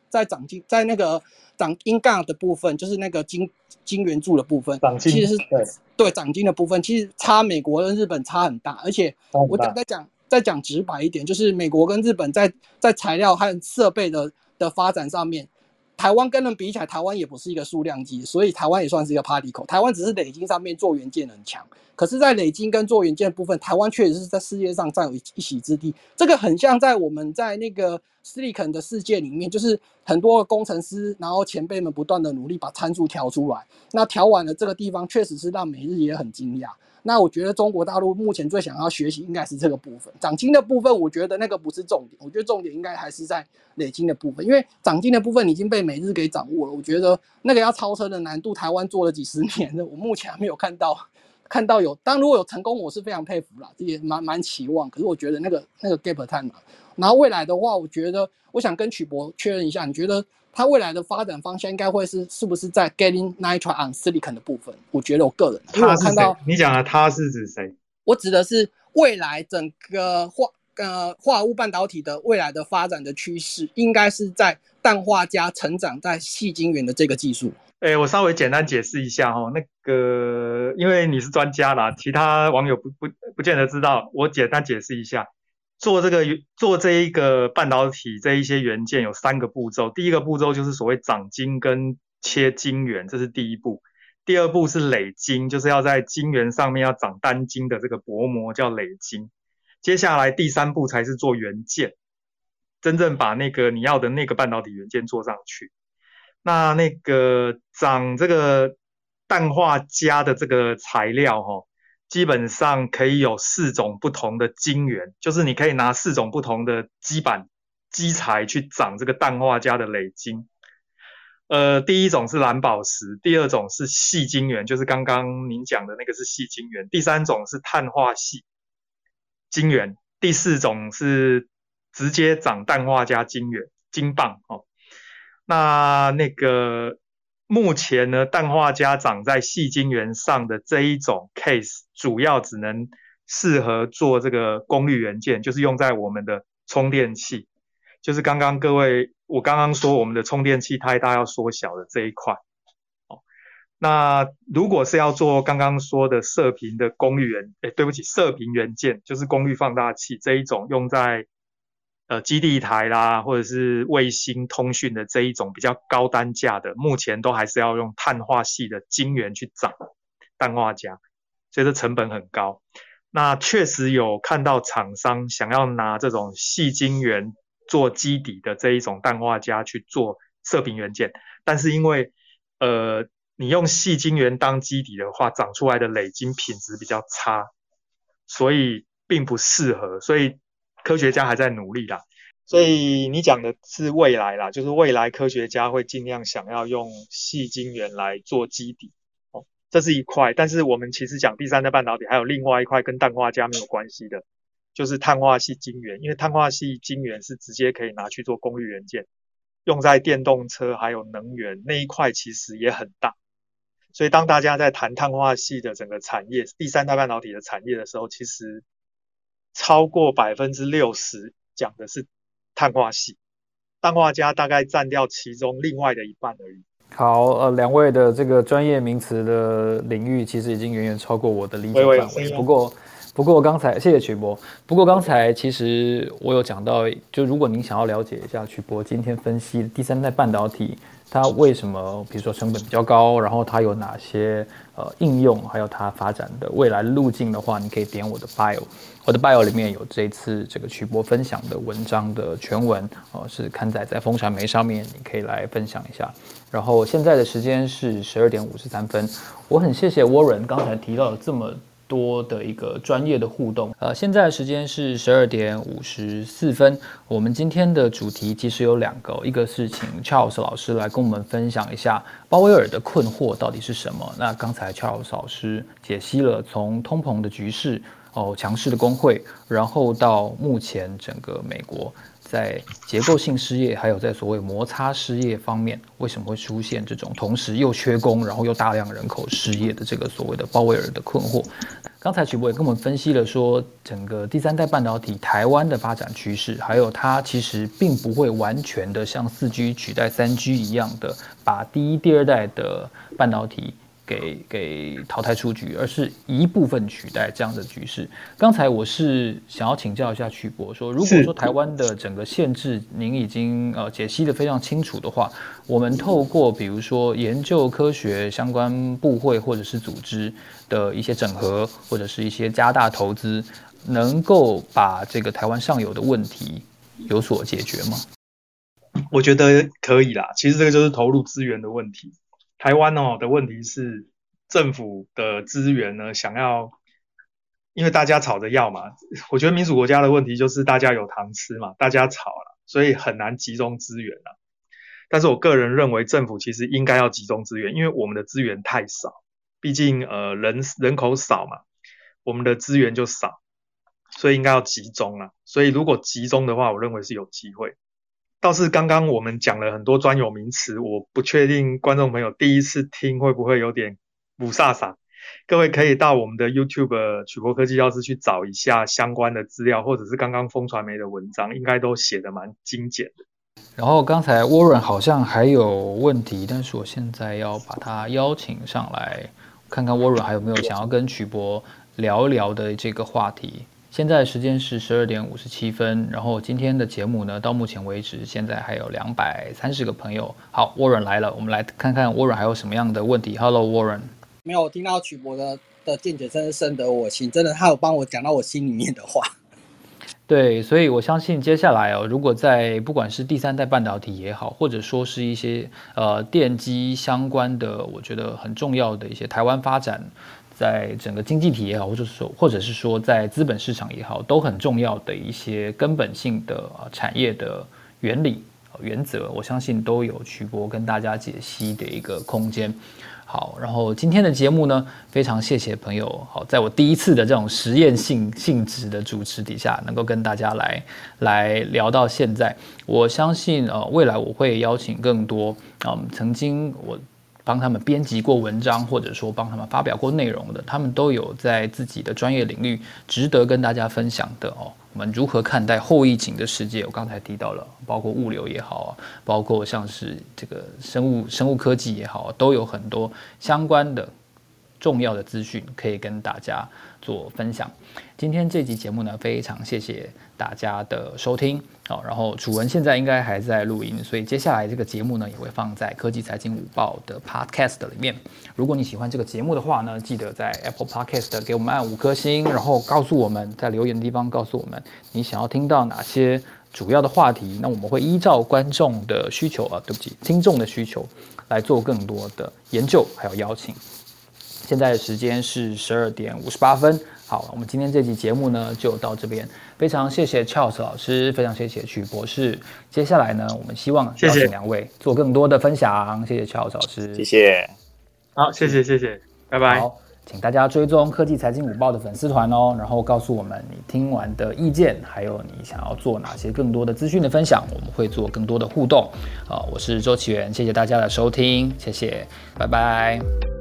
在涨金在那个涨金杠的部分，就是那个金金元柱的部分，其实是对对涨金的部分，其实差美国跟日本差很大。而且我再讲再讲直白一点，就是美国跟日本在在材料和设备的的发展上面，台湾跟人比起来，台湾也不是一个数量级，所以台湾也算是一个 party 口。台湾只是累金上面做元件很强，可是，在累金跟做元件部分，台湾确实是在世界上占有一一席之地。这个很像在我们在那个 silicon 的世界里面，就是很多工程师，然后前辈们不断的努力把参数调出来。那调完了这个地方，确实是让每日也很惊讶。那我觉得中国大陆目前最想要学习应该是这个部分，涨金的部分，我觉得那个不是重点，我觉得重点应该还是在累金的部分，因为涨金的部分已经被美日给掌握了。我觉得那个要超车的难度，台湾做了几十年了，我目前还没有看到看到有。当如果有成功，我是非常佩服啦，也蛮蛮期望。可是我觉得那个那个 gap 太难。然后未来的话，我觉得我想跟曲博确认一下，你觉得？它未来的发展方向应该会是是不是在 getting nitride on silicon 的部分？我觉得我个人，因为我看到你讲的他是指谁？我指的是未来整个化呃化合物半导体的未来的发展的趋势，应该是在氮化镓成长在细晶圆的这个技术。哎，我稍微简单解释一下哈，那个因为你是专家啦，其他网友不不不见得知道，我简单解释一下。做这个做这一个半导体这一些元件有三个步骤，第一个步骤就是所谓长晶跟切晶圆，这是第一步。第二步是累晶，就是要在晶圆上面要长单晶的这个薄膜叫累晶。接下来第三步才是做元件，真正把那个你要的那个半导体元件做上去。那那个长这个氮化镓的这个材料哈。基本上可以有四种不同的晶圆，就是你可以拿四种不同的基板基材去长这个氮化镓的累晶。呃，第一种是蓝宝石，第二种是细晶圆，就是刚刚您讲的那个是细晶圆，第三种是碳化系晶圆，第四种是直接长氮化镓晶圆晶棒哦。那那个。目前呢，氮化镓长在细晶圆上的这一种 case，主要只能适合做这个功率元件，就是用在我们的充电器，就是刚刚各位我刚刚说我们的充电器太大要缩小的这一块。哦，那如果是要做刚刚说的射频的功率元，哎，对不起，射频元件就是功率放大器这一种用在。呃，基地台啦，或者是卫星通讯的这一种比较高单价的，目前都还是要用碳化系的晶圆去长氮化镓，所以这成本很高。那确实有看到厂商想要拿这种细晶圆做基底的这一种氮化镓去做射频元件，但是因为呃，你用细晶圆当基底的话，长出来的累晶品质比较差，所以并不适合，所以。科学家还在努力啦，所以你讲的是未来啦，就是未来科学家会尽量想要用细晶圆来做基底，哦，这是一块。但是我们其实讲第三代半导体，还有另外一块跟氮化镓没有关系的，就是碳化系晶圆，因为碳化系晶圆是直接可以拿去做功率元件，用在电动车还有能源那一块，其实也很大。所以当大家在谈碳化系的整个产业，第三代半导体的产业的时候，其实。超过百分之六十讲的是碳化系，氮化镓大概占掉其中另外的一半而已。好，呃，两位的这个专业名词的领域其实已经远远超过我的理解范围。不过，不过刚才谢谢曲博。不过刚才其实我有讲到，就如果您想要了解一下曲博今天分析第三代半导体。它为什么，比如说成本比较高，然后它有哪些呃应用，还有它发展的未来路径的话，你可以点我的 bio，我的 bio 里面有这次这个曲博分享的文章的全文哦，是刊载在风传媒上面，你可以来分享一下。然后现在的时间是十二点五十三分，我很谢谢 Warren 刚才提到了这么。多的一个专业的互动。呃，现在的时间是十二点五十四分。我们今天的主题其实有两个，一个是请 Charles 老师来跟我们分享一下鲍威尔的困惑到底是什么。那刚才 Charles 老师解析了从通膨的局势，哦，强势的工会，然后到目前整个美国。在结构性失业，还有在所谓摩擦失业方面，为什么会出现这种同时又缺工，然后又大量人口失业的这个所谓的鲍威尔的困惑？刚才曲博也跟我们分析了，说整个第三代半导体台湾的发展趋势，还有它其实并不会完全的像四 G 取代三 G 一样的，把第一、第二代的半导体给给淘汰出局，而是一部分取代这样的局势。刚才我是想要请教一下曲博，说如果说台湾的整个限制您已经呃解析的非常清楚的话，我们透过比如说研究科学相关部会或者是组织的一些整合，或者是一些加大投资，能够把这个台湾上游的问题有所解决吗？我觉得可以啦。其实这个就是投入资源的问题。台湾哦的问题是政府的资源呢，想要，因为大家吵着要嘛。我觉得民主国家的问题就是大家有糖吃嘛，大家吵了，所以很难集中资源了。但是我个人认为，政府其实应该要集中资源，因为我们的资源太少，毕竟呃人人口少嘛，我们的资源就少，所以应该要集中啊。所以如果集中的话，我认为是有机会。倒是刚刚我们讲了很多专有名词，我不确定观众朋友第一次听会不会有点不飒飒。各位可以到我们的 YouTube 曲博科技教室去找一下相关的资料，或者是刚刚风传媒的文章，应该都写的蛮精简的。然后刚才 Warren 好像还有问题，但是我现在要把他邀请上来，看看 Warren 还有没有想要跟曲博聊聊的这个话题。现在时间是十二点五十七分，然后今天的节目呢，到目前为止，现在还有两百三十个朋友。好，Warren 来了，我们来看看 Warren 还有什么样的问题。Hello，Warren。没有听到曲博的的见解，真是深得我心，真的他有帮我讲到我心里面的话。对，所以我相信接下来哦，如果在不管是第三代半导体也好，或者说是一些呃电机相关的，我觉得很重要的一些台湾发展。在整个经济体也好，或者说，或者是说在资本市场也好，都很重要的一些根本性的产业的原理、原则，我相信都有曲博跟大家解析的一个空间。好，然后今天的节目呢，非常谢谢朋友。好，在我第一次的这种实验性性质的主持底下，能够跟大家来来聊到现在，我相信呃，未来我会邀请更多嗯，曾经我。帮他们编辑过文章，或者说帮他们发表过内容的，他们都有在自己的专业领域值得跟大家分享的哦。我们如何看待后疫情的世界？我刚才提到了，包括物流也好，包括像是这个生物生物科技也好，都有很多相关的重要的资讯可以跟大家做分享。今天这集节目呢，非常谢谢大家的收听。好，然后楚文现在应该还在录音，所以接下来这个节目呢，也会放在科技财经午报的 Podcast 里面。如果你喜欢这个节目的话呢，记得在 Apple Podcast 给我们按五颗星，然后告诉我们在留言的地方告诉我们你想要听到哪些主要的话题，那我们会依照观众的需求啊，对不起，听众的需求来做更多的研究还有邀请。现在的时间是十二点五十八分。好，我们今天这期节目呢就到这边，非常谢谢 Charles 老师，非常谢谢曲博士。接下来呢，我们希望邀请两位做更多的分享。谢谢 Charles 老师，谢谢。好，谢谢谢谢，拜拜。好，请大家追踪科技财经午报的粉丝团哦，然后告诉我们你听完的意见，还有你想要做哪些更多的资讯的分享，我们会做更多的互动。好，我是周启源，谢谢大家的收听，谢谢，拜拜。